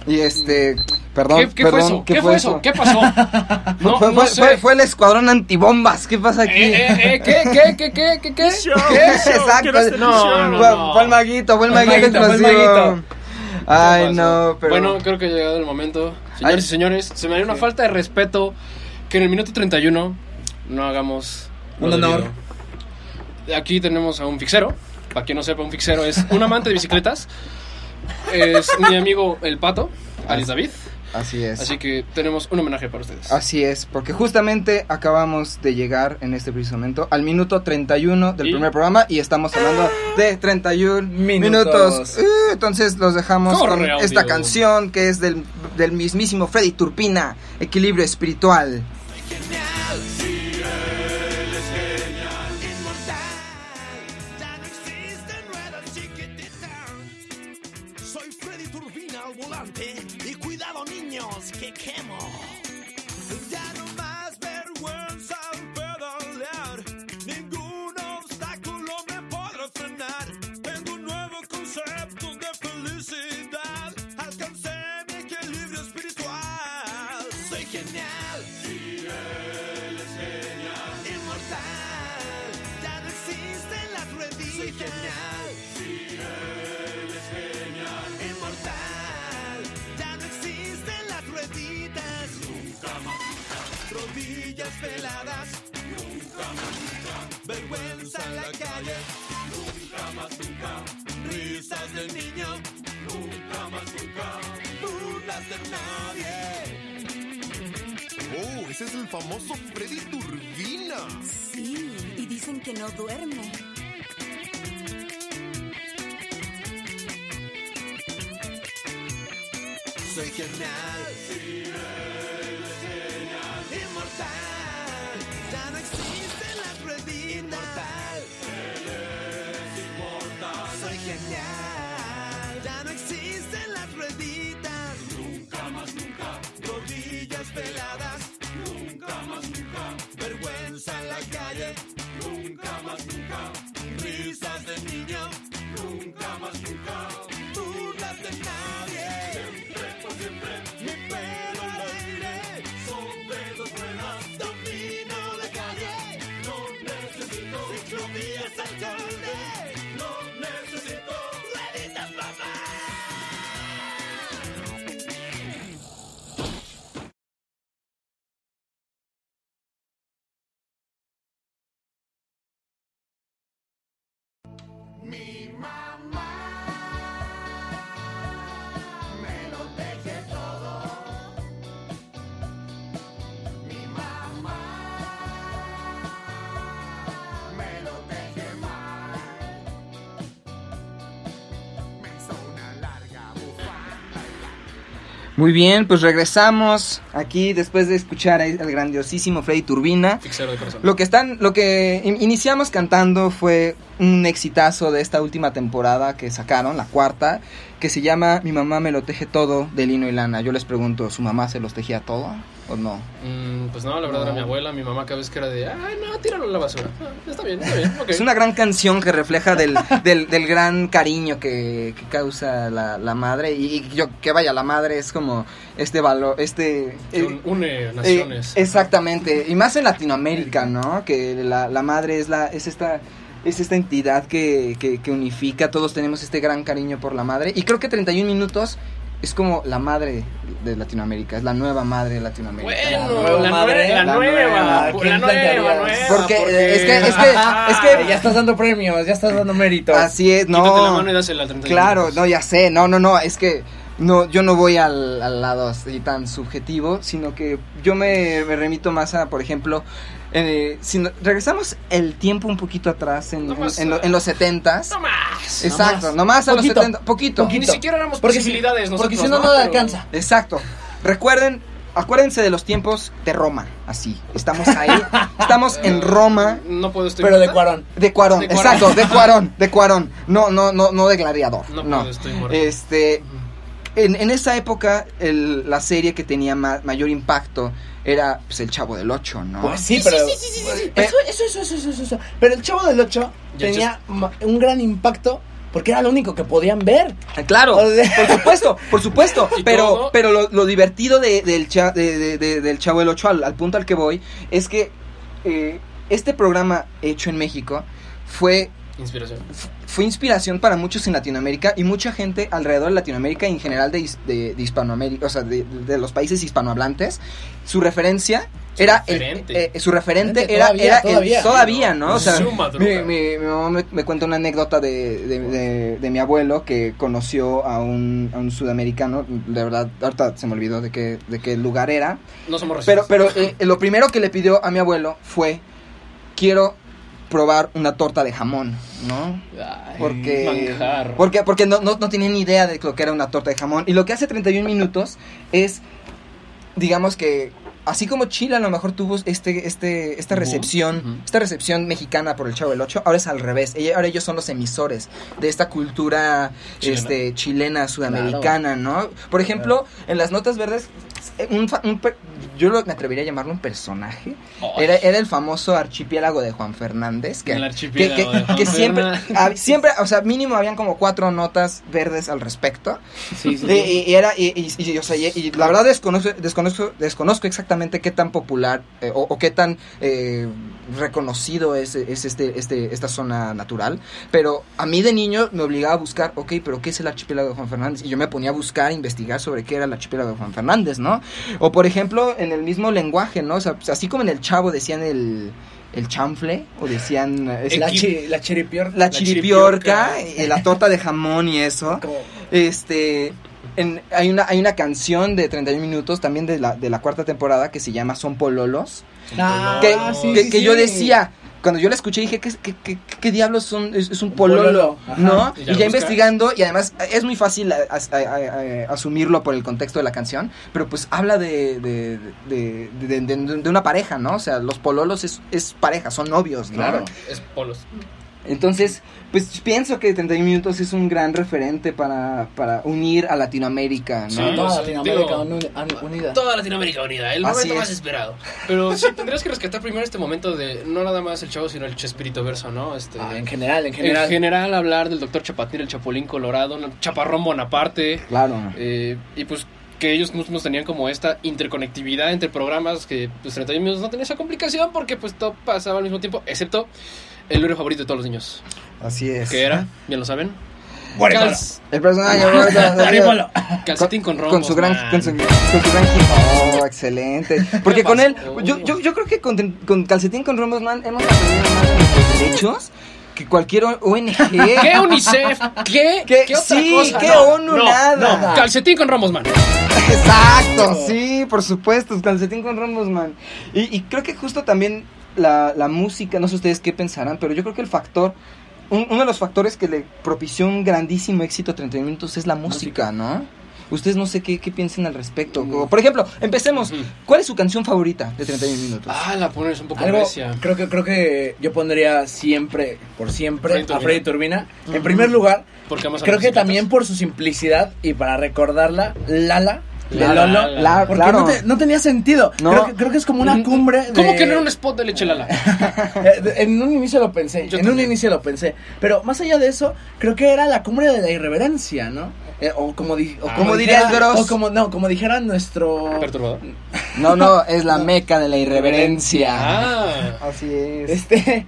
Y este. Perdón, ¿qué, qué perdón, fue eso? ¿Qué, fue eso? ¿Qué pasó? No, fue, no fue- sé. fue- fue el escuadrón antibombas. ¿Qué pasa aquí? Eh, eh, eh, ¿Qué, qué, qué, qué, qué, qué? Show, ¿Qué? show, Exacto. No, no, fue, no. fue el maguito, fue el maguito maguito, fue el explosivo. maguito. Ay, ¿Qué no, pero. Bueno, creo que ha llegado el momento. Señores Ay. y señores, se me haría una Sí. falta de respeto que en el minuto 31 no hagamos Un honor. aquí tenemos a un fixero. Para quien no sepa, un fixero es un amante de bicicletas. Es mi amigo el Pato, Alice David. Así es. Así que tenemos un homenaje para ustedes. Así es, porque justamente acabamos de llegar en este preciso momento al minuto 31 del ¿Y? primer programa y estamos hablando de 31 minutos. Minutos. Uh, entonces los dejamos Corre, con audio. esta canción que es del, del mismísimo Freddy Turpina, Equilibrio Espiritual. De nadie. Oh, ese es el famoso Freddy Turbina. Sí, y dicen que no duerme. Soy genial. Inmortal. Muy bien, pues regresamos aquí después de escuchar al grandiosísimo Freddy Turbina. Fixero de corazón. Lo que están, lo que in- iniciamos cantando fue un exitazo de esta última temporada que sacaron, la cuarta, que se llama Mi mamá me lo teje todo de lino y lana. Yo les pregunto, ¿su mamá se los tejía todo o no? Mm, pues no, la verdad era mi abuela, mi mamá cada vez que era de, ay, no, tíralo a la basura. Ah, está bien, está bien. Es una gran canción que refleja del, del, del gran cariño que, que causa la, la madre y, y yo que vaya, la madre es como este valor, este... Un- une Eh, naciones. exactamente, y más en Latinoamérica, ¿no? Que la, la madre es la es esta es esta entidad que, que, que unifica, todos tenemos este gran cariño por la madre y creo que 31 minutos es como la madre de Latinoamérica, es la nueva madre de Latinoamérica. Bueno, nueva la, madre, nue- la la nueva, nueva, la ¿quién nueva, nueva, Porque, es que- es que- es que- ya estás dando premios, ya estás dando méritos. Así es, no. Quítate la mano y dásela al 31 Claro, minutos. no, ya sé, no, no, no, es que no, yo no voy al, al lado así tan subjetivo, sino que yo me, me remito más a, por ejemplo, eh, si no- regresamos el tiempo un poquito atrás en, en los setentas. No más. Exacto, más. nomás a los Poquito, 70, poquito. poquito. Ni siquiera éramos Porque si- posibilidades nosotros, Porque si no, ¿no? alcanza. Exacto. Recuerden, acuérdense de los tiempos de Roma, así. Estamos ahí, estamos en Roma. No puedo estoy Pero de. Cuarón. De Cuarón, De Cuarón. exacto, de Cuarón, de Cuarón. No, no, no, no de gladiador. No No, puedo, estoy muerto. Este, en, en esa época, el- la serie que tenía ma- mayor impacto era pues, El Chavo del Ocho, ¿no? Pues sí, pero. Eso, eso, eso, eso, eso, eso. Pero el chavo del 8 Ya, tenía un gran impacto porque era lo único que podían ver. Ah, Claro, O sea- por supuesto, por supuesto. Pero, todo- pero lo, lo divertido de- del, cha- de- de- de- del Chavo del Ocho, al, al punto al que voy, es que eh, este programa hecho en México fue Inspiración. Fue inspiración para muchos en Latinoamérica y mucha gente alrededor de Latinoamérica y en general de, de- de Hispanoamérica, o sea, de, de los países hispanohablantes, su referencia Su era el- referente. eh, su referente Referente, era, todavía, era el- todavía. todavía, ¿no? O sea, mi, mi- mi mamá me, me cuenta una anécdota de, de- de- de mi abuelo que conoció a un, a un sudamericano, de verdad, ahorita se me olvidó de qué, de qué lugar era, No somos pero, racistas. pero eh, lo primero que le pidió a mi abuelo fue, quiero probar una torta de jamón, ¿no? Ay, Porque, manjar. porque, porque no, no, no tenía ni idea de lo que era una torta de jamón. Y lo que hace 31 minutos es, digamos que, así como Chile a lo mejor tuvo este, este, esta recepción, esta recepción mexicana por el Chavo del Ocho, ahora es al revés. Ahora ellos son los emisores de esta cultura Chilena. este, chilena, sudamericana, ¿no? Por ejemplo, en las notas verdes, un, fa- un per- yo lo- me atrevería a llamarlo un personaje. Era, era el famoso archipiélago de Juan Fernández. Que, El archipiélago que- de Juan que siempre, siempre, o sea, mínimo habían como cuatro notas verdes al respecto. Sí, sí, Y, sí. y- y era, y, y- y, o sea, y- y la verdad desconozco, desconozco, desconozco exactamente qué tan popular eh, o, o qué tan eh, reconocido es, es este, este, esta zona natural. Pero a mí de niño me obligaba a buscar, ok, pero ¿qué es el archipiélago de Juan Fernández? Y yo me ponía a buscar, a investigar sobre qué era el archipiélago de Juan Fernández, ¿no? O por ejemplo, en el mismo lenguaje, ¿no? O sea, pues, así como en el chavo decían el, el chanfle, o decían... la, chi- la chiripior. la chiripiorca, chiripiorca. y la torta de jamón y eso. Este, en- hay, una, hay una canción de 31 minutos también de la, de la cuarta temporada que se llama Son Pololos. Ah, Que, sí, que- sí, que yo decía, cuando yo la escuché dije, ¿qué, qué, qué- qué diablos son? Es, es un pololo. ¿no? Y Y ya investigando, y además es muy fácil a- a- a- a- a- asumirlo por el contexto de la canción, pero pues habla de, de, de, de- de- de una pareja, ¿no? O sea, los pololos es, es pareja, son novios, ¿no? Claro. Es polos. Entonces, pues pienso que 31 minutos es un gran referente para, para unir a Latinoamérica, ¿no? Sí. Toda Latinoamérica digo, unida. Toda Latinoamérica unida, el Así momento es. más esperado. Pero sí, tendrías que rescatar primero este momento de no nada más el chavo, sino el Chespirito verso, ¿no? Este, Ah, en general, en en general. general. hablar del doctor Chapatín, el Chapulín Colorado, Chaparrón Bonaparte, Claro. eh, y pues que ellos mismos tenían como esta interconectividad entre programas que pues 31 minutos no tenía esa complicación porque pues todo pasaba al mismo tiempo, excepto el libro favorito de todos los niños, Así es. que era, bien lo saben. Cals- El personaje Guaripolo. Calcetín con rombos, con su gran man. con su, con su gran. Oh, excelente. Porque con él, yo, yo, yo creo que con, con Calcetín con Rombos Man hemos aprendido más de nuestros derechos que cualquier ONG. ¿Qué UNICEF? ¿Qué? ¿Qué? ¿Qué otra Sí, cosa? ¿qué No, ONU? no, Nada. no. Calcetín con rombos, man. Exacto, sí, por supuesto, Calcetín con Rombos Man. Y, y creo que justo también la, la música, no sé ustedes qué pensarán, pero yo creo que el factor, un- uno de los factores que le propició un grandísimo éxito a 31 minutos es la música, ¿no? Ustedes no sé qué, qué piensen al respecto. Como, Por ejemplo, empecemos. ¿Cuál es su canción favorita de 31 minutos? Ah, la pones un poco Algo, recia. creo que creo que yo pondría siempre, por siempre, Freddy a Turbina. Freddy Turbina. En primer lugar, creo que también por su simplicidad y para recordarla, Lala, de Lolo. La- porque claro. no, te- no tenía sentido. No. Creo, que, creo que es como una cumbre de... ¿Cómo que no era un spot de leche lala? Eh, en un inicio lo pensé, Yo en un inicio lo pensé, pero más allá de eso, creo que era la cumbre de la irreverencia, ¿no? Eh, o como, di- o Ah. como diría el Dross. o como no, como dijera nuestro Perturbador. No, no, es la meca de la irreverencia. Ah. Así es. este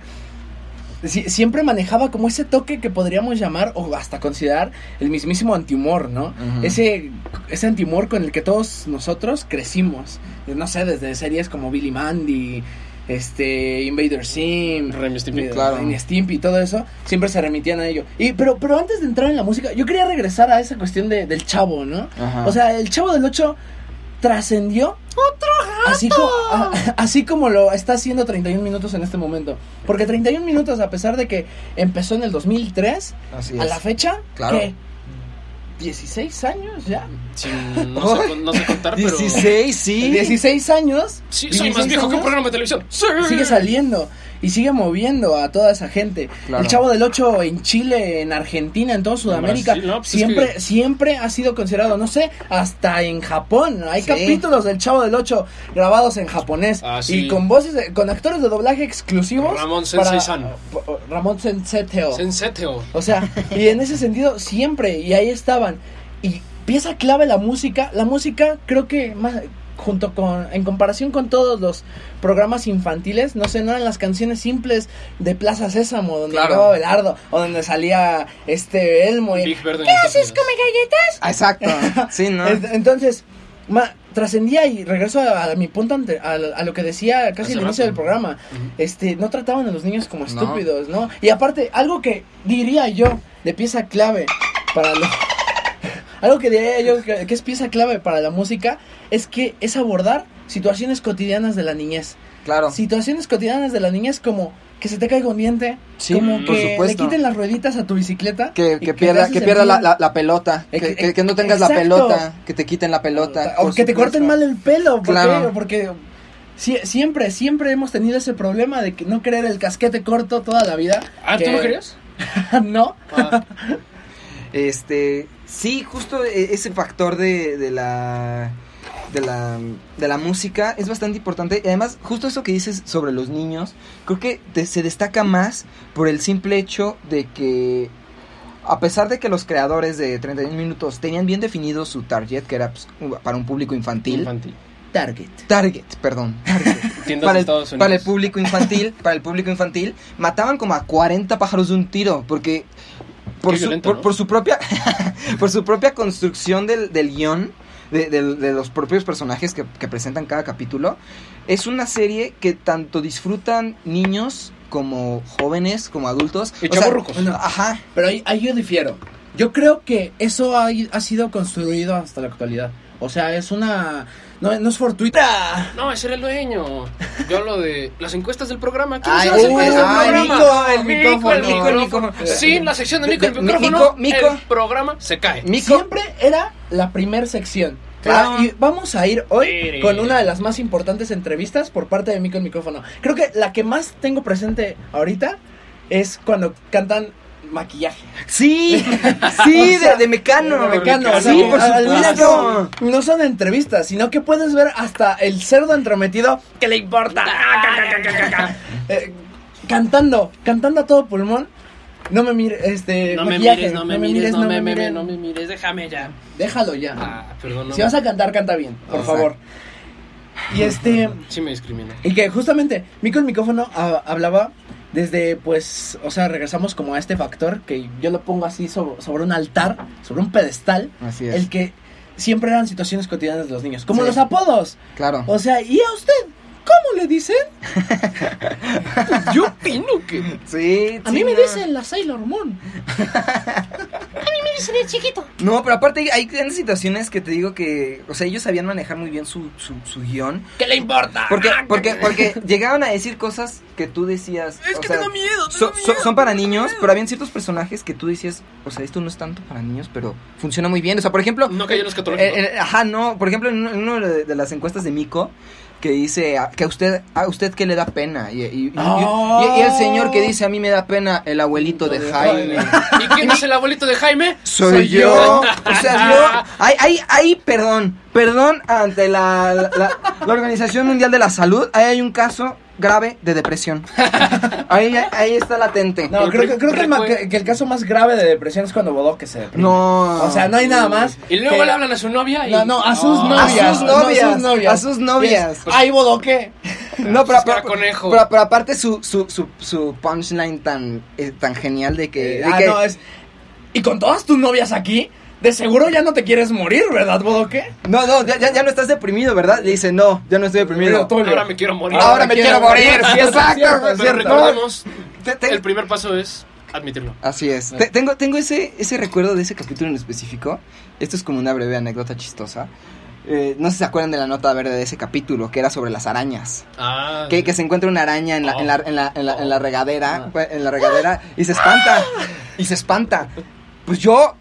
si- siempre manejaba como ese toque que podríamos llamar o hasta considerar el mismísimo antihumor, ¿no? Ese ese antihumor con el que todos nosotros crecimos, no sé, desde series como Billy Mandy, este Invader Sim, Ren y Stimpy. eh, Claro. Stimpy y todo eso, siempre se remitían a ello. Y pero pero antes de entrar en la música, yo quería regresar a esa cuestión de- del chavo, ¿no? Ajá. O sea, el chavo del 8 trascendió así como, a- así como lo está haciendo 31 minutos en este momento. Porque 31 minutos, a pesar de que empezó en el 2003, Así a es. la fecha, Claro. ¿qué? ¿16 años ya? Sin- no, sé, con- no sé contar, pero. 16, sí. 16 años. Sí, soy 16 más viejo que un años, programa de televisión. Sí. Sigue saliendo y sigue moviendo a toda esa gente. Claro. El Chavo del 8 en Chile, en Argentina, en toda Sudamérica, Brasil, no, pues es siempre, que- siempre ha sido considerado, no sé, hasta en Japón. Hay Sí. capítulos del Chavo del 8 grabados en japonés Ah, sí. y con voces, de- con actores de doblaje exclusivos. Ramón Sensei-san. Ramón Senseteo. Senseteo. O sea, y en ese sentido siempre, y ahí estaban. Y pieza clave la música, la música creo que más, junto con, en comparación con todos los programas infantiles, no sé, no eran las canciones simples de Plaza Sésamo, donde Claro. llegaba Belardo, o donde salía este Elmo y, Big Bird en ¿qué haces, come galletas? Ah, Exacto. Sí, ¿no? Es- Entonces, ma- trascendía y regreso a, a mi punto ante- a, a lo que decía casi al inicio del programa. Este, no trataban a los niños como No. estúpidos, ¿no? Y aparte, algo que diría yo de pieza clave para lo algo que diría yo que, que es pieza clave para la música es que es abordar situaciones cotidianas de la niñez. Claro. Situaciones cotidianas de la niñez como que se te caiga un diente, Sí, como por que le quiten las rueditas a tu bicicleta, Que, que pierda, que pierda la, la, la pelota. Eh, Que, que- que- que no tengas la pelota. Que te quiten la pelota. O que te corten mal el pelo. ¿Por Claro. qué? Porque sie- siempre, siempre hemos tenido ese problema de que no querer el casquete corto toda la vida. Ah, ¿tú no querías? no. Ah, Este, sí, justo e- ese factor de, de la de la de la música es bastante importante y además justo eso que dices sobre los niños, creo que te- se destaca más por el simple hecho de que a pesar de que los creadores de 31 minutos tenían bien definido su target, que era pues, para un público infantil, infantil. Target. target, perdón, Tiendas para de el, Estados Unidos. para el público infantil, para el público infantil, mataban como a 40 pájaros de un tiro, porque por, su, violento, por, ¿no? por su propia por su propia construcción del, del guion, de, de- de los propios personajes que, que presentan cada capítulo, es una serie que tanto disfrutan niños como jóvenes, como adultos. Y O sea, chavorrucos. bueno, Ajá, Pero ahí, ahí yo difiero. Yo creo que eso ha, ha sido construido hasta la actualidad. O sea, es una... No, no es fortuita. No, ese era el dueño. Yo hablo de las encuestas del programa. ¿Quién Ay, hizo las uy, encuestas del ay, programa? Mico, el micrófono. el Mico, el micrófono. Sin la sección de Mico, el micrófono, Mico, Mico. el programa se cae. Mico, Siempre era la primer sección. Claro. Ah, y vamos a ir hoy con una de las más importantes entrevistas por parte de Mico el micrófono. Creo que la que más tengo presente ahorita es cuando cantan maquillaje. sí, sí, O sea, de, de Mecano. De Mecano, o sea, sí, por supuesto. no, no son entrevistas, sino que puedes ver hasta el cerdo entrometido que le importa. Eh, cantando, cantando a todo pulmón. No me mires, este, No me mires, no me mires, no me mires. mires, no me mires, déjame ya. Déjalo ya. Ah, perdón. no. Si vas a cantar, canta bien, por favor. Y este, Sí me discrimina. y que justamente Mico el micrófono ah, hablaba desde, pues, o sea, regresamos como a este factor que yo lo pongo así sobre, sobre un altar, sobre un pedestal, Así es. el que siempre eran situaciones cotidianas de los niños, como Sí. los apodos. Claro. O sea, ¿y a usted? ¿Cómo le dicen? Yo opino que. Sí, A sí, mí me no. dicen la Sailor Moon. No, pero aparte hay- grandes situaciones que te digo que, o sea, ellos sabían manejar muy bien su, su, su guion. ¿Qué le importa? Porque, porque, porque llegaban a decir cosas que tú decías. Es o que sea, me da miedo. me so- da so- miedo, son para me niños, miedo. pero habían ciertos personajes que tú decías, o sea, esto no es tanto para niños, pero funciona muy bien. O sea, por ejemplo, No cayó en los eh, eh, ajá, no, por ejemplo, en uno de, de las encuestas de Mico, que dice a- que a usted, a usted que le da pena. Y, y- y- y- y el señor que dice, a mí me da pena el abuelito de Jaime. ¿Y quién es el abuelito de Jaime? Soy, Soy yo. yo. O sea, yo. Ahí, ahí, ahí, perdón. Perdón ante la, la, la Organización Mundial de la Salud. Ahí hay un caso grave de depresión. Ahí, ahí está latente. No, creo, que- creo que, el ma- Recuer- que- que el caso más grave de depresión es cuando Bodoque se deprime. No. O sea, no hay nada más. Y luego que- le hablan a su novia y. No, no, a sus Oh. novias. A sus no, novias, a sus novias. Y es, Ay, Bodoque. No, pero, Pues pero, conejo. pero- pero aparte su, su, su, su punchline tan, eh, tan genial de que... de ah, que- no, es. Y con todas tus novias aquí, de seguro ya no te quieres morir, ¿verdad, Bodoque? no, no, ya, ya, ya no estás deprimido, ¿verdad? Le dice, no, ya no estoy deprimido. Ahora me quiero morir. Ahora me quiero morir. Exacto, cierto, Pero cierto. recordemos, Te- te- el primer paso es admitirlo. Así es. Te- tengo tengo ese, ese recuerdo de ese capítulo en específico. Esto es como una breve anécdota chistosa. Eh, no sé si se acuerdan de la nota verde de ese capítulo, que era sobre las arañas. Ah. Que, que se encuentra una araña en la, en la, en la, en la, en la regadera, en la regadera, y se espanta. Y se espanta. Pues yo,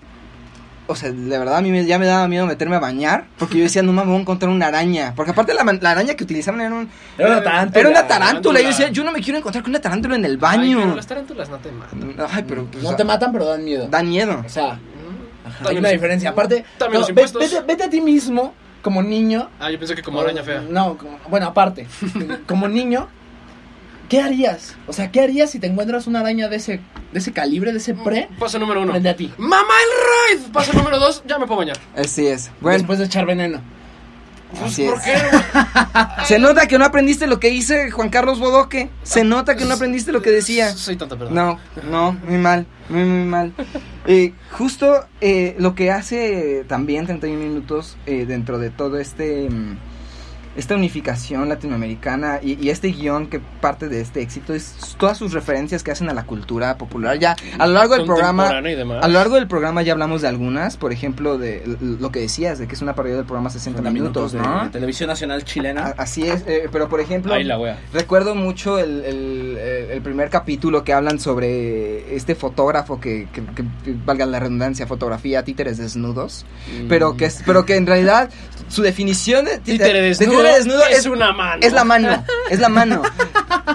o sea, de verdad a mí me- ya me daba miedo meterme a bañar, porque yo decía, no mames, voy a encontrar una araña. Porque aparte la, la araña que utilizaban era, un, Era una tarántula. era una tarántula. Y yo decía, yo no me quiero encontrar con una tarántula en el Ay, pero baño. las tarántulas no te matan. Ay, pero pues, No te matan, pero dan miedo. dan miedo. O sea, hay También una los- diferencia. Aparte, También no, los ve- impuestos. vete, vete a ti mismo, como niño. Ah, yo pensé que como araña fea. No, como- bueno, aparte. como niño, ¿qué harías? O sea, ¿qué harías si te encuentras una araña de ese, de ese calibre, de ese pre, Paso número uno. frente a ti? ¡Mamá el raid! Paso número dos, ya me puedo bañar. Así es. Bueno, Después de echar veneno. Así ¿Por es. qué? Se nota que no aprendiste lo que dice Juan Carlos Bodoque. Se nota que no aprendiste lo que decía. Soy tonta, perdón. No, no, muy mal, muy, muy mal. Eh, justo eh, lo que hace también 31 minutos eh, dentro de todo este... mm, esta unificación latinoamericana y, y este guion que parte de este éxito es todas sus referencias que hacen a la cultura popular. Ya a lo largo del programa, a lo largo del programa ya hablamos de algunas, por ejemplo, de lo que decías, de que es una parodia del programa 60 minutos, de ¿no? Televisión Nacional A- Chilena. Así es, eh, pero por ejemplo, la wea. recuerdo mucho el, el- primer capítulo que hablan sobre este fotógrafo que, que- que- que, valga la redundancia, fotografía títeres desnudos, pero que pero que en realidad su definición de. Títere de desnudo, títere desnudo es, es, una mano. es la mano, es la mano.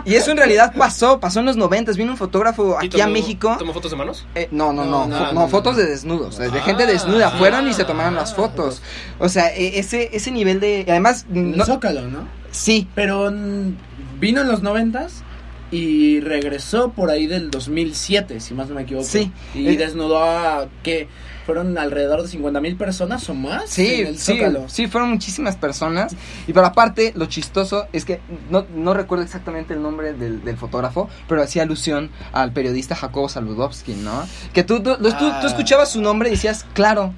Y eso en realidad pasó, pasó en los noventas, vino un fotógrafo ¿Y aquí a México. ¿Tomó fotos de manos? Eh, no, no, no, No, fo- no, no, no, fotos de desnudos, de gente Ah, desnuda, fueron y se ah, tomaron las fotos. O sea, e- ese, ese nivel de... Además, En no, Zócalo, ¿no? sí, Pero vino en los noventas y regresó por ahí del 2007, si más no me equivoco. Sí. Y Eh, desnudó a que fueron alrededor de 50 mil personas o más. Sí, en el sí, Zócalo. sí, fueron muchísimas personas. Y pero aparte, lo chistoso es que no, no recuerdo exactamente el nombre del, del fotógrafo, pero hacía alusión al periodista Jacobo Saludowski, ¿no? Que tú, tú, tú- tú Ah. escuchabas su nombre y decías, claro,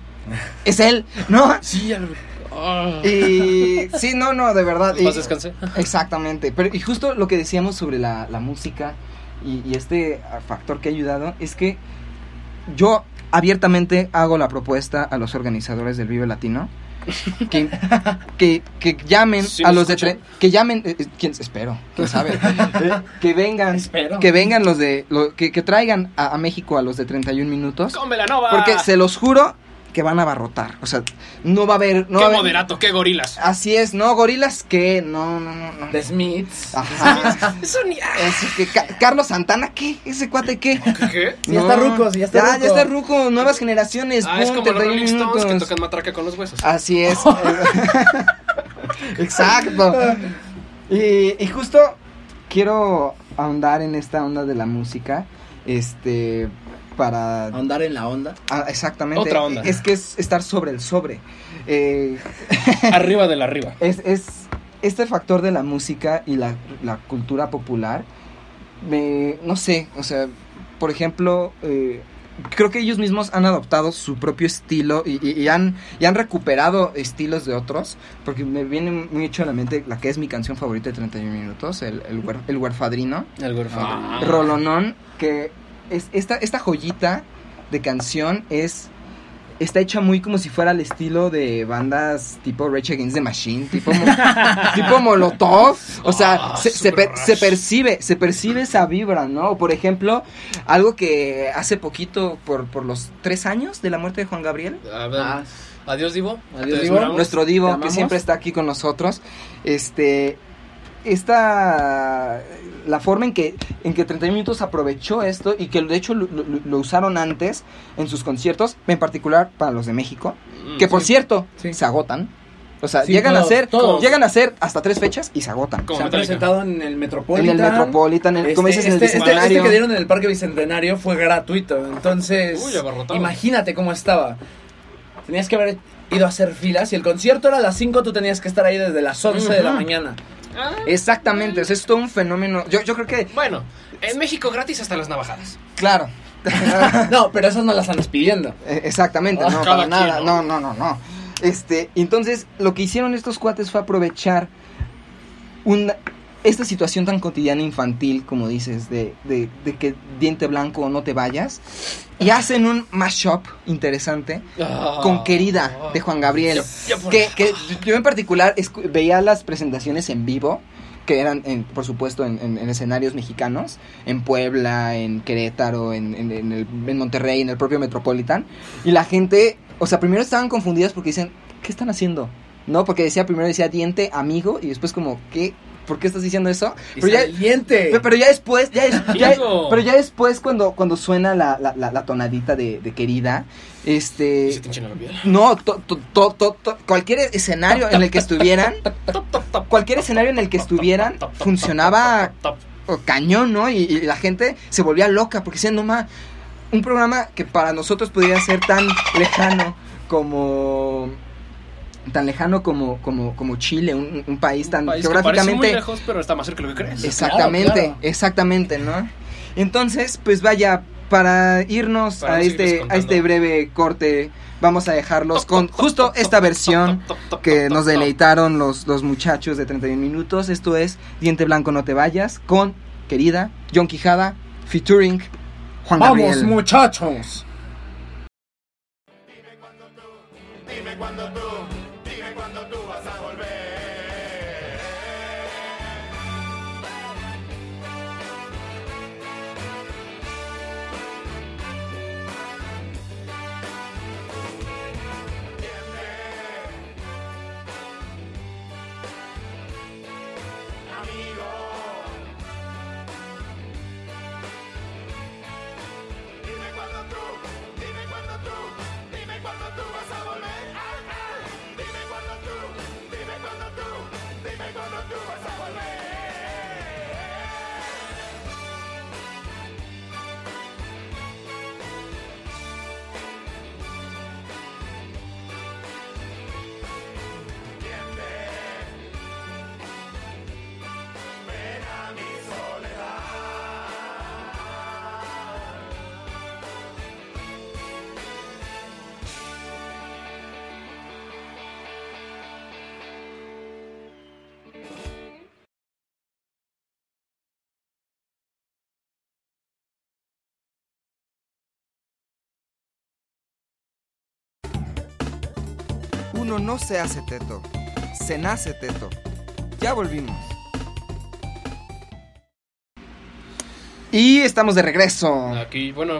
es él, ¿no? Sí, ya lo- Ah. Y sí, no, no, de verdad. Descanse. Exactamente. Pero y justo lo que decíamos sobre la, la música y, y este factor que ha ayudado es que yo abiertamente hago la propuesta a los organizadores del Vive Latino que, que, que llamen Sí, a los de escuchan. tre- que llamen eh, eh, quién espero quién sabe. Eh, que vengan Espero. que vengan los de lo- que, que traigan a, a México a los de 31 minutos. Porque se los juro que van a abarrotar o sea no va a haber no va ¡Qué haber- moderato! ¡Qué gorilas! Así es, no, gorilas que no, no, no, no. The Smiths. Ajá. Eso ni... ah, Es que Ca- Carlos Santana, ¿qué? ¿Ese cuate qué? ¿Qué? Ya está ruco, ya está ya, ruco. ya está ruco, nuevas generaciones. Ah, es pum, como los 31 Rolling Stones que tocan matraca con los huesos. Así es. Exacto. Y, y justo quiero ahondar en esta onda de la música. Este. Para. Andar en la onda. ah, exactamente. Otra onda. Es que es estar sobre el sobre. Eh, Arriba de la arriba. es, es este factor de la música y la, la cultura popular me no sé o sea por ejemplo eh, creo que ellos mismos han adoptado su propio estilo y, y- y han y han recuperado estilos de otros porque me viene muy hecho a la mente la que es mi canción favorita de 31 minutos el el, el huerfadrino El huérfano. rolonón que es esta esta joyita de canción es está hecha muy como si fuera al estilo de bandas tipo Rage Against the Machine, tipo, mo- tipo Molotov. O sea, Ah, se, se per- se percibe, se percibe esa vibra, ¿no? Por ejemplo, algo que hace poquito, por, por los tres años de la muerte de Juan Gabriel, Ah, Adiós, Divo. Adiós, Divo. nuestro ¿Te divo que siempre está aquí con nosotros, este esta la forma en que en que 31 minutos aprovechó esto y que de hecho lo, lo- lo usaron antes en sus conciertos, en particular para los de México, Mm, que por sí. cierto Sí. se agotan. O sea, Sí, llegan todos, a ser todos. llegan a ser hasta tres fechas y se agotan. Como Se han presentado en el En Metropolitan. el Metropolitan, en el- como Este- dices, en el este, este- Bicentenario. este que dieron en el Parque Bicentenario fue gratuito. Entonces, Uy, imagínate cómo estaba. Tenías que haber ido a hacer filas. Y el concierto era a las 5, tú tenías que estar ahí desde las 11 de la mañana. Ah, Exactamente, o sea, es todo un fenómeno. Yo, yo creo que, Bueno, en México gratis hasta las navajadas. claro. No, pero esas no las andas pidiendo. Eh, Exactamente, Ah, no, para nada, quien, no, ¿no? no, no, no. Este, entonces, lo que hicieron estos cuates fue aprovechar una, esta situación tan cotidiana infantil, como dices, de, de, de que diente blanco no te vayas, y hacen un mashup interesante con Querida de Juan Gabriel. Por- Que, que yo en particular veía las presentaciones en vivo, que eran, en- por supuesto, en, en- en escenarios mexicanos, en Puebla, en Querétaro, en, en- en el- en Monterrey, en el propio Metropolitan, y la gente, o sea, primero estaban confundidas porque dicen, ¿qué están haciendo? No, porque decía, primero decía diente, amigo, y después como, ¿qué? ¿Por qué estás diciendo eso? Pero ya, pero, pero ya después, ya, es- ya- Amigo. pero ya después cuando, cuando suena la, la, la- la tonadita de, de querida, este... Se te la piel. No, to- to- to- to- to- cualquier escenario en el que estuvieran, cualquier escenario en el que estuvieran, funcionaba cañón, ¿no? Y, y la gente se volvía loca porque decían, no ma, un programa que para nosotros podría ser tan lejano como tan lejano como, como, como Chile, un, un país tan Un país que geográficamente... muy lejos, pero está más cerca de lo que crees. Exactamente, claro. exactamente, ¿no? Entonces, pues vaya, para irnos Para a este, a este breve corte, vamos a dejarlos con justo esta versión que nos deleitaron los, los muchachos de 31 minutos. Esto es Diente Blanco No Te Vayas con querida John Quijada, featuring Juan Vamos, Gabriel. muchachos. Dime cuándo tú, dime Uno no se hace teto, se nace teto. Ya volvimos. Y estamos de regreso. Aquí, bueno,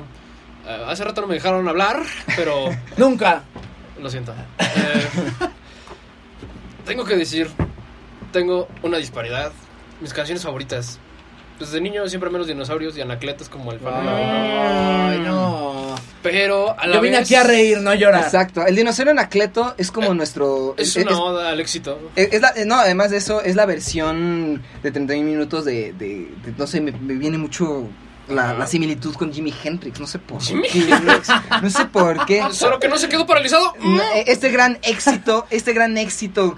eh, hace rato no me dejaron hablar, pero Nunca. lo siento. Eh, tengo que decir, tengo una disparidad. Mis canciones favoritas. Desde niño siempre menos dinosaurios y anacletas como el Fernando. Ay, no. Pero a la Yo vine vez aquí a reír, no a llorar. Exacto. El dinosaurio Anacleto es como nuestro. Es es- una es- oda al éxito. es- es la- eh, no, además de eso, es la versión de 31 minutos de. de- de- no sé, me, me viene mucho la, similitud con Jimi Hendrix. No sé por ¿Jimi qué. No sé por qué. Solo que no se quedó paralizado. No, eh, Este gran éxito, este gran éxito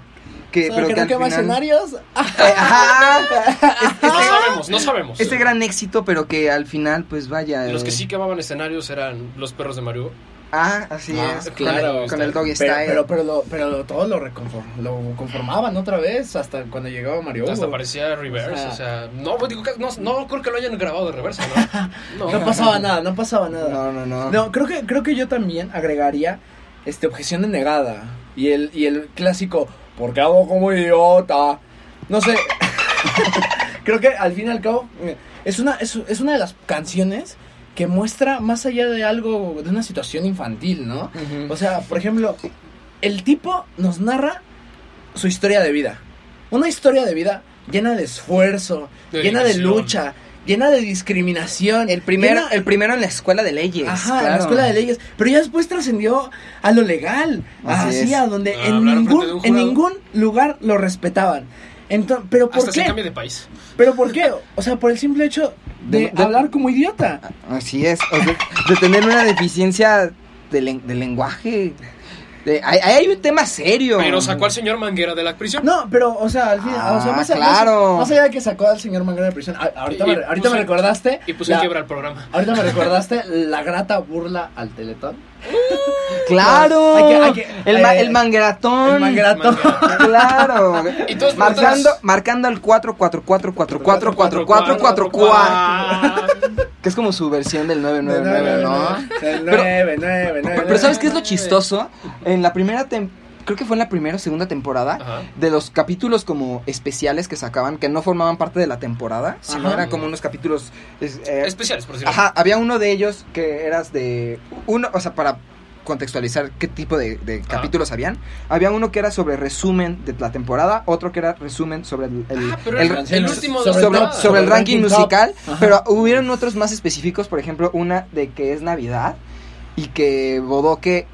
que, pero que que no al quema final- escenarios. Eh, ajá. No sabemos, no sabemos. Este gran éxito, pero que al final, pues vaya. Los que eh, sí quemaban escenarios eran los perros de Mario. Ah, así Ah, es. claro, con, el, con el doggy style. pero, pero, lo, pero lo- todo lo, reconform- lo conformaban otra vez hasta cuando llegaba Mario. Hasta Hugo. parecía reverse, O o sea- sea, no, digo que- no, no creo que lo hayan grabado de reversa, ¿no? No pasaba nada, no pasaba nada. No, no, no. No, creo que, creo que yo también agregaría este objeción denegada. Y el, y el clásico, porque hago como idiota? No sé. creo que al fin y al cabo, es una, es, es una de las canciones que muestra más allá de algo, de una situación infantil, ¿no? O sea, por ejemplo, el tipo nos narra su historia de vida. Una historia de vida llena de esfuerzo, De llena de lucha, llena de discriminación. El primero, llena- el primero en la escuela de leyes. Ajá, en claro. la escuela de leyes. Pero ya después trascendió a lo legal. Así Así, es. a donde en, ningún, en ningún lugar lo respetaban. Entonces, ¿Pero por Hasta se qué? cambia de país. ¿Pero por qué? O sea, por el simple hecho de, De- de- hablar como idiota. Así es. o de, de tener una deficiencia de, de lenguaje. De- ahí hay un tema serio. Pero sacó al señor Manguera de la prisión. No, pero, o sea, al fin, Ah, o sea, más, claro. más, más allá de que sacó al señor Mangano de prisión, a- ahorita, Y- me, ahorita puso- me recordaste. Y puso en la- quiebra el programa. Ahorita me recordaste la grata burla al teletón. Claro. Hay que- hay que- el, ma- eh, el mangueratón. El mangueratón. Claro. Y todos marcando, preguntaron- marcando el 444444444, que es como su versión del 999, ¿no? El Pero- 9, 9, 9. Pero ¿sabes qué es lo chistoso? En la primera tem- creo que fue en la primera o segunda temporada Ajá. de los capítulos como especiales que sacaban que no formaban parte de la temporada, sino eran como unos capítulos eh, Especiales, por decirlo Ajá, había uno de ellos que eras de uno, o sea, para contextualizar qué tipo de, de capítulos habían. Había uno que era sobre resumen de la temporada, otro que era resumen sobre el, el- Ah, pero el- el, el último sobre el ranking, musical, Ajá. pero hubieron otros más específicos, por ejemplo, una de que es Navidad y que Bodoque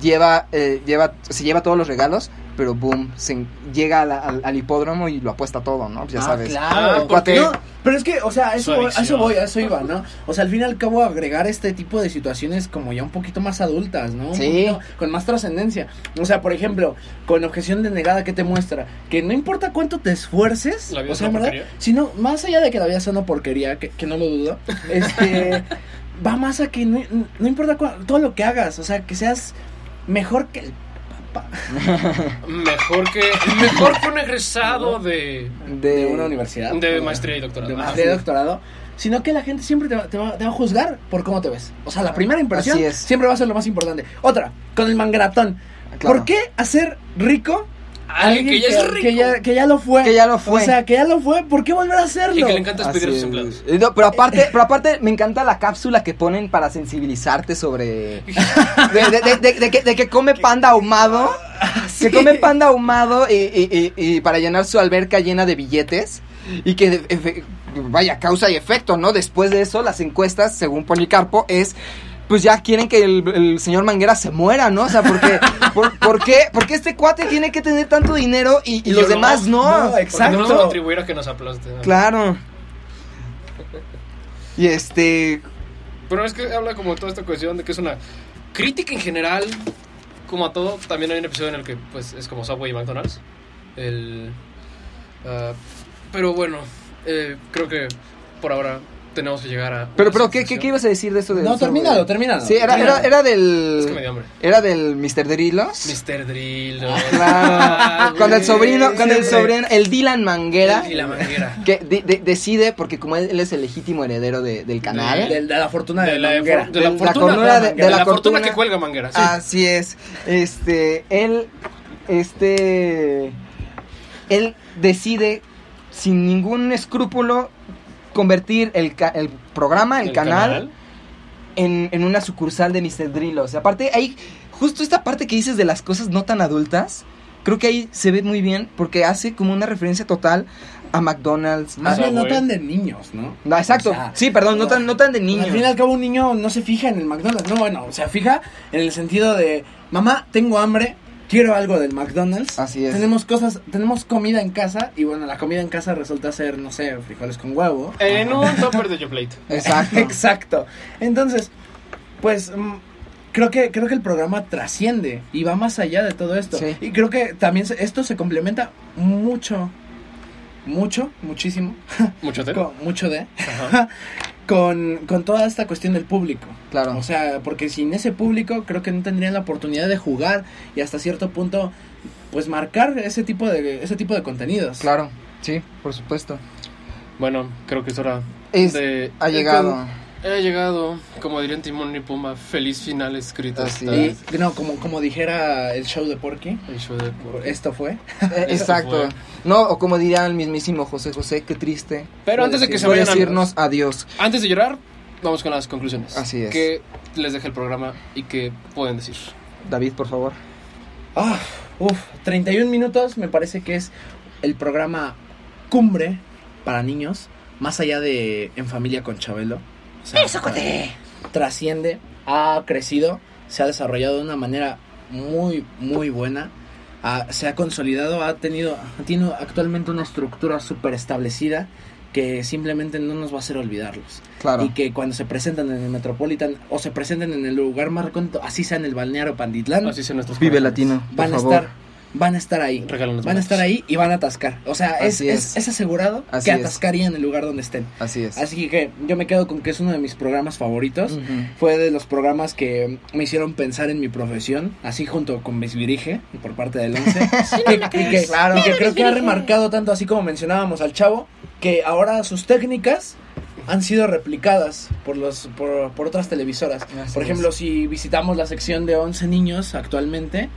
lleva, eh, lleva, se lleva todos los regalos, pero boom, se llega a la- al, al hipódromo y lo apuesta todo, ¿no? Ya Ah, sabes. claro. Ah, No, pero es que, o sea, a eso, voy- a eso voy, a eso iba, ¿no? O sea, al fin y al cabo agregar este tipo de situaciones como ya un poquito más adultas, ¿no? Sí. poquito con más trascendencia. O sea, por ejemplo, con objeción denegada que te muestra que no importa cuánto te esfuerces, La vida o sea, una verdad, porquería. sino más allá de que la vida sea una porquería, que, que no lo dudo, este va más a que no, no importa cua- todo lo que hagas, o sea, que seas mejor que el papá Mejor que, mejor que un egresado de, De, de una universidad. de maestría y doctorado. de Ah, maestría y doctorado, sino que la gente siempre te va, te va- te va a juzgar por cómo te ves. O sea, la primera impresión siempre va a ser lo más importante. Otra, con el mangaratón. Claro. ¿Por qué hacer rico Alguien que ya es rico. Que ya, que ya lo fue. Que ya lo fue. O sea, que ya lo fue. ¿Por qué volver a hacerlo? Y que le encanta despedir a sus empleados. No, pero aparte, pero aparte me encanta la cápsula que ponen para sensibilizarte sobre de, de- de- de- de que, de que come panda ahumado, que come panda ahumado y, y- y- y para llenar su alberca llena de billetes y que vaya causa y efecto, ¿no? Después de eso las encuestas, según Policarpo, es pues ya quieren que el, el señor Manguera se muera, ¿no? O sea, porque por, ¿por qué? Porque este cuate tiene que tener tanto dinero y, y Y los no. demás no. No, exacto. no contribuir a que nos aplaste. ¿no? Claro. Y este, Pero es que habla como de toda esta cuestión de que es una crítica en general, como a todo. También hay un episodio en el que pues es como Subway y McDonald's. El, ah, pero bueno, eh, creo que por ahora tenemos que llegar a... Pero, pero, ¿qué, qué, qué ibas a decir de eso? Del No, termínalo, Subway? termínalo. Sí, era, era, era del... Es que me dio hambre. Era del Mr. Drillos. Mr. Drill. Claro. con el sobrino, con el sobrino, el Dylan Manguera. Y la manguera. Que de- de- decide, porque como él, él es el legítimo heredero de- del canal. De, de la fortuna de, De la, Manguera. de la De la fortuna, de- de, de la la fortuna fortuna. que cuelga manguera. Sí. Así es. Este, él, este, él decide sin ningún escrúpulo convertir el, ca- el programa, el, canal, En, en una sucursal de Mr. Drillos. Aparte, hay justo esta parte que dices de las cosas no tan adultas. Creo que ahí se ve muy bien porque hace como una referencia total a McDonald's. Más a- bien no tan de niños, ¿no? No, exacto. O sea, sí, perdón, no tan, no tan de Al niños. fin y al cabo un niño no se fija en el McDonald's, no, bueno, o sea, fija en el sentido de, mamá, tengo hambre, quiero algo del McDonald's. Así es. Tenemos cosas, tenemos comida en casa y bueno, la comida en casa resulta ser, no sé, frijoles con huevo. En un topper de your plate. Exacto. Exacto. Entonces, pues mm, creo que creo que el programa trasciende y va más allá de todo esto. Sí. Y creo que también se- esto se complementa mucho mucho, muchísimo, Mucho con, mucho de Ajá. con, con toda esta cuestión del público. Claro. O sea, porque sin ese público creo que no tendrían la oportunidad de jugar y hasta cierto punto pues marcar ese tipo de ese tipo de contenidos. Claro, sí, por supuesto. Bueno, creo que es hora Es- de... ha llegado. He llegado, como dirían Timón y Pumba, feliz final escrito. Así Y no, como como dijera el show de Porky, el show de... esto fue. Eh, Esto Exacto. fue. No, o como diría el mismísimo José José, qué triste. Pero antes de que se vayan a- decirnos adiós. Antes de llorar, vamos con las conclusiones. Así es. Que les deje el programa y que pueden decir. David, por favor. Ah, uf, 31 minutos me parece que es el programa cumbre para niños, más allá de En Familia con Chabelo. O sea, tra- Trasciende, ha crecido, se ha desarrollado de una manera muy, muy buena. ha- se ha consolidado, ha tenido, tiene actualmente una estructura súper establecida que simplemente no nos va a hacer olvidarlos. Claro. Y que cuando se presentan en el Metropolitan o se presenten en el lugar más recóndito, así sea en el balneario Panditlán, Así son nuestros Vive. Latino, por van a favor. estar van a estar ahí. Van a estar ahí y van a atascar. O sea es, es. es. asegurado Así que atascarían el lugar donde estén. Así es. así que yo me quedo con que es uno de mis programas favoritos. Fue de los programas que me hicieron pensar en mi profesión así junto con Miss Virige y por parte del 11 y que, y que- y que creo que ha remarcado tanto así como mencionábamos al chavo que ahora sus técnicas han sido replicadas por los por, por otras televisoras. Así por ejemplo si visitamos la sección de 11 niños actualmente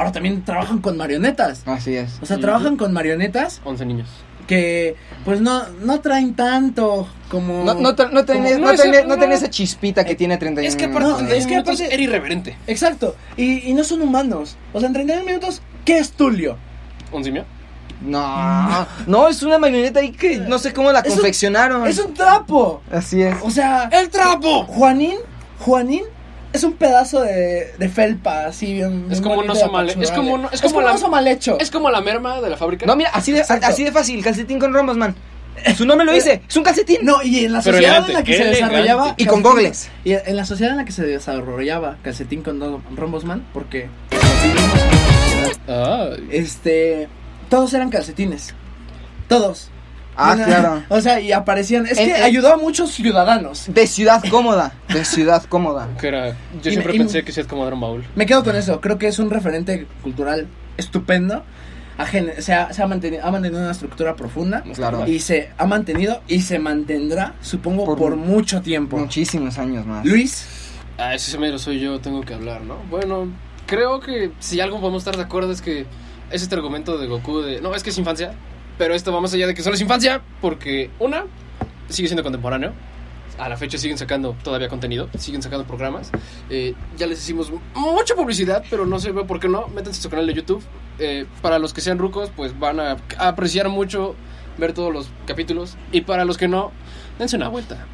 ahora también trabajan con marionetas Así es. o sea, trabajan con marionetas 11 niños. que pues no, no traen tanto como... No, no, tra- no tenés, Como- no, no, ese- tenés- no no. tenés esa chispita que tiene 31 Es que de es que minutos aparte- era irreverente. Exacto, y, y no son humanos. O sea, en 31 minutos, ¿qué es Tulio? ¿Un simio? No, no, es una marioneta ahí que no sé cómo la Es un- confeccionaron. Es un trapo. Así es. O sea, ¡El trapo! Juanín, Juanín es un pedazo de, de felpa, así bien. Es como un oso mal- es apachurrable. como es es como la- un oso mal hecho. Es como la merma de la fábrica. No, mira, así de, Exacto. así de fácil, calcetín con rombos, man. Su nombre lo dice, es un calcetín. No, y en la Pero sociedad elegante, en la que se elegante. desarrollaba. Y con gogles. Y en la sociedad en la que se desarrollaba calcetín con do- rombosman, porque. Ah, Este. Todos eran calcetines. Todos. Ah, Una- claro. O sea, y aparecían. Es En- que en- ayudó a muchos ciudadanos. De ciudad cómoda, de ciudad cómoda. que era. Yo Y- siempre y- pensé que es como era un baúl. Me quedo con eso. Creo que es un referente cultural estupendo. Se, ha, se ha mantenido, ha mantenido una estructura profunda. Claro. Y se ha mantenido y se mantendrá, supongo, Por- por, mucho tiempo. Muchísimos años más. Luis, Ah, ese mero soy yo, tengo que hablar, ¿no? Bueno, creo que si algo podemos estar de acuerdo es que es este argumento de Goku de, no, es que es infancia, pero esto va más allá de que solo es infancia, porque una, sigue siendo contemporáneo, a la fecha siguen sacando todavía contenido, siguen sacando programas, Eh, ya les hicimos mucha publicidad, pero no sé por qué no, métanse a su canal de YouTube, Eh, para los que sean rucos, pues van a apreciar mucho ver todos los capítulos, y para los que no, dense una vuelta.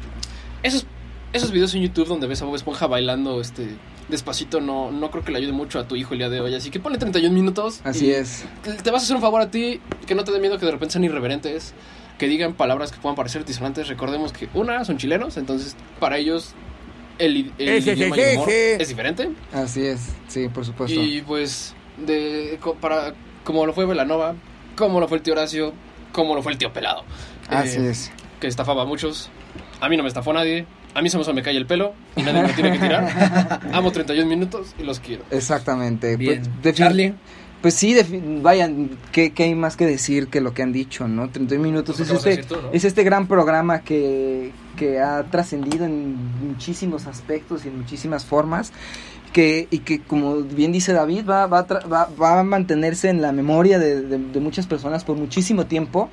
Esos esos videos en YouTube donde ves a Bob Esponja bailando este despacito no, no creo que le ayude mucho a tu hijo el día de hoy. Así que ponle 31 minutos. Así y es. Te vas a hacer un favor a ti, que no te dé miedo que de repente sean irreverentes, que digan palabras que puedan parecer disonantes. Recordemos que una, son chilenos, entonces para ellos el, el idioma y el humor ese. es diferente. Así es, sí, por supuesto. Y pues, de, para, como lo fue Velanova, como lo fue el tío Horacio, como lo fue el tío Pelado. Así Eh, es. que estafaba a muchos. A mí no me estafó nadie. A mí se me cae el pelo y nadie me lo tiene que tirar. Amo 31 minutos y los quiero. Exactamente. bien. Pues, Charlie, Pues sí, vayan, ¿qué, qué hay más que decir que lo que han dicho, ¿no? 31 minutos. Pues Es este, tú, ¿no? es este gran programa que, que ha trascendido en muchísimos aspectos y en muchísimas formas. Que, y que, como bien dice David, va, va, a tra- va, va a mantenerse en la memoria de, de- de muchas personas por muchísimo tiempo.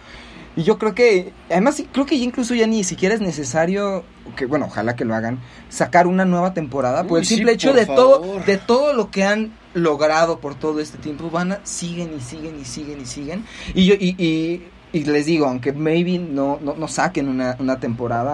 Y yo creo que, además, creo que ya incluso ya ni siquiera es necesario, que bueno, ojalá que lo hagan, sacar una nueva temporada por el sí, simple hecho de todo, de todo lo que han logrado por todo este tiempo, van a, siguen y siguen y siguen y siguen. Y yo, y, y, y les digo, aunque maybe no, no, no saquen una, una temporada,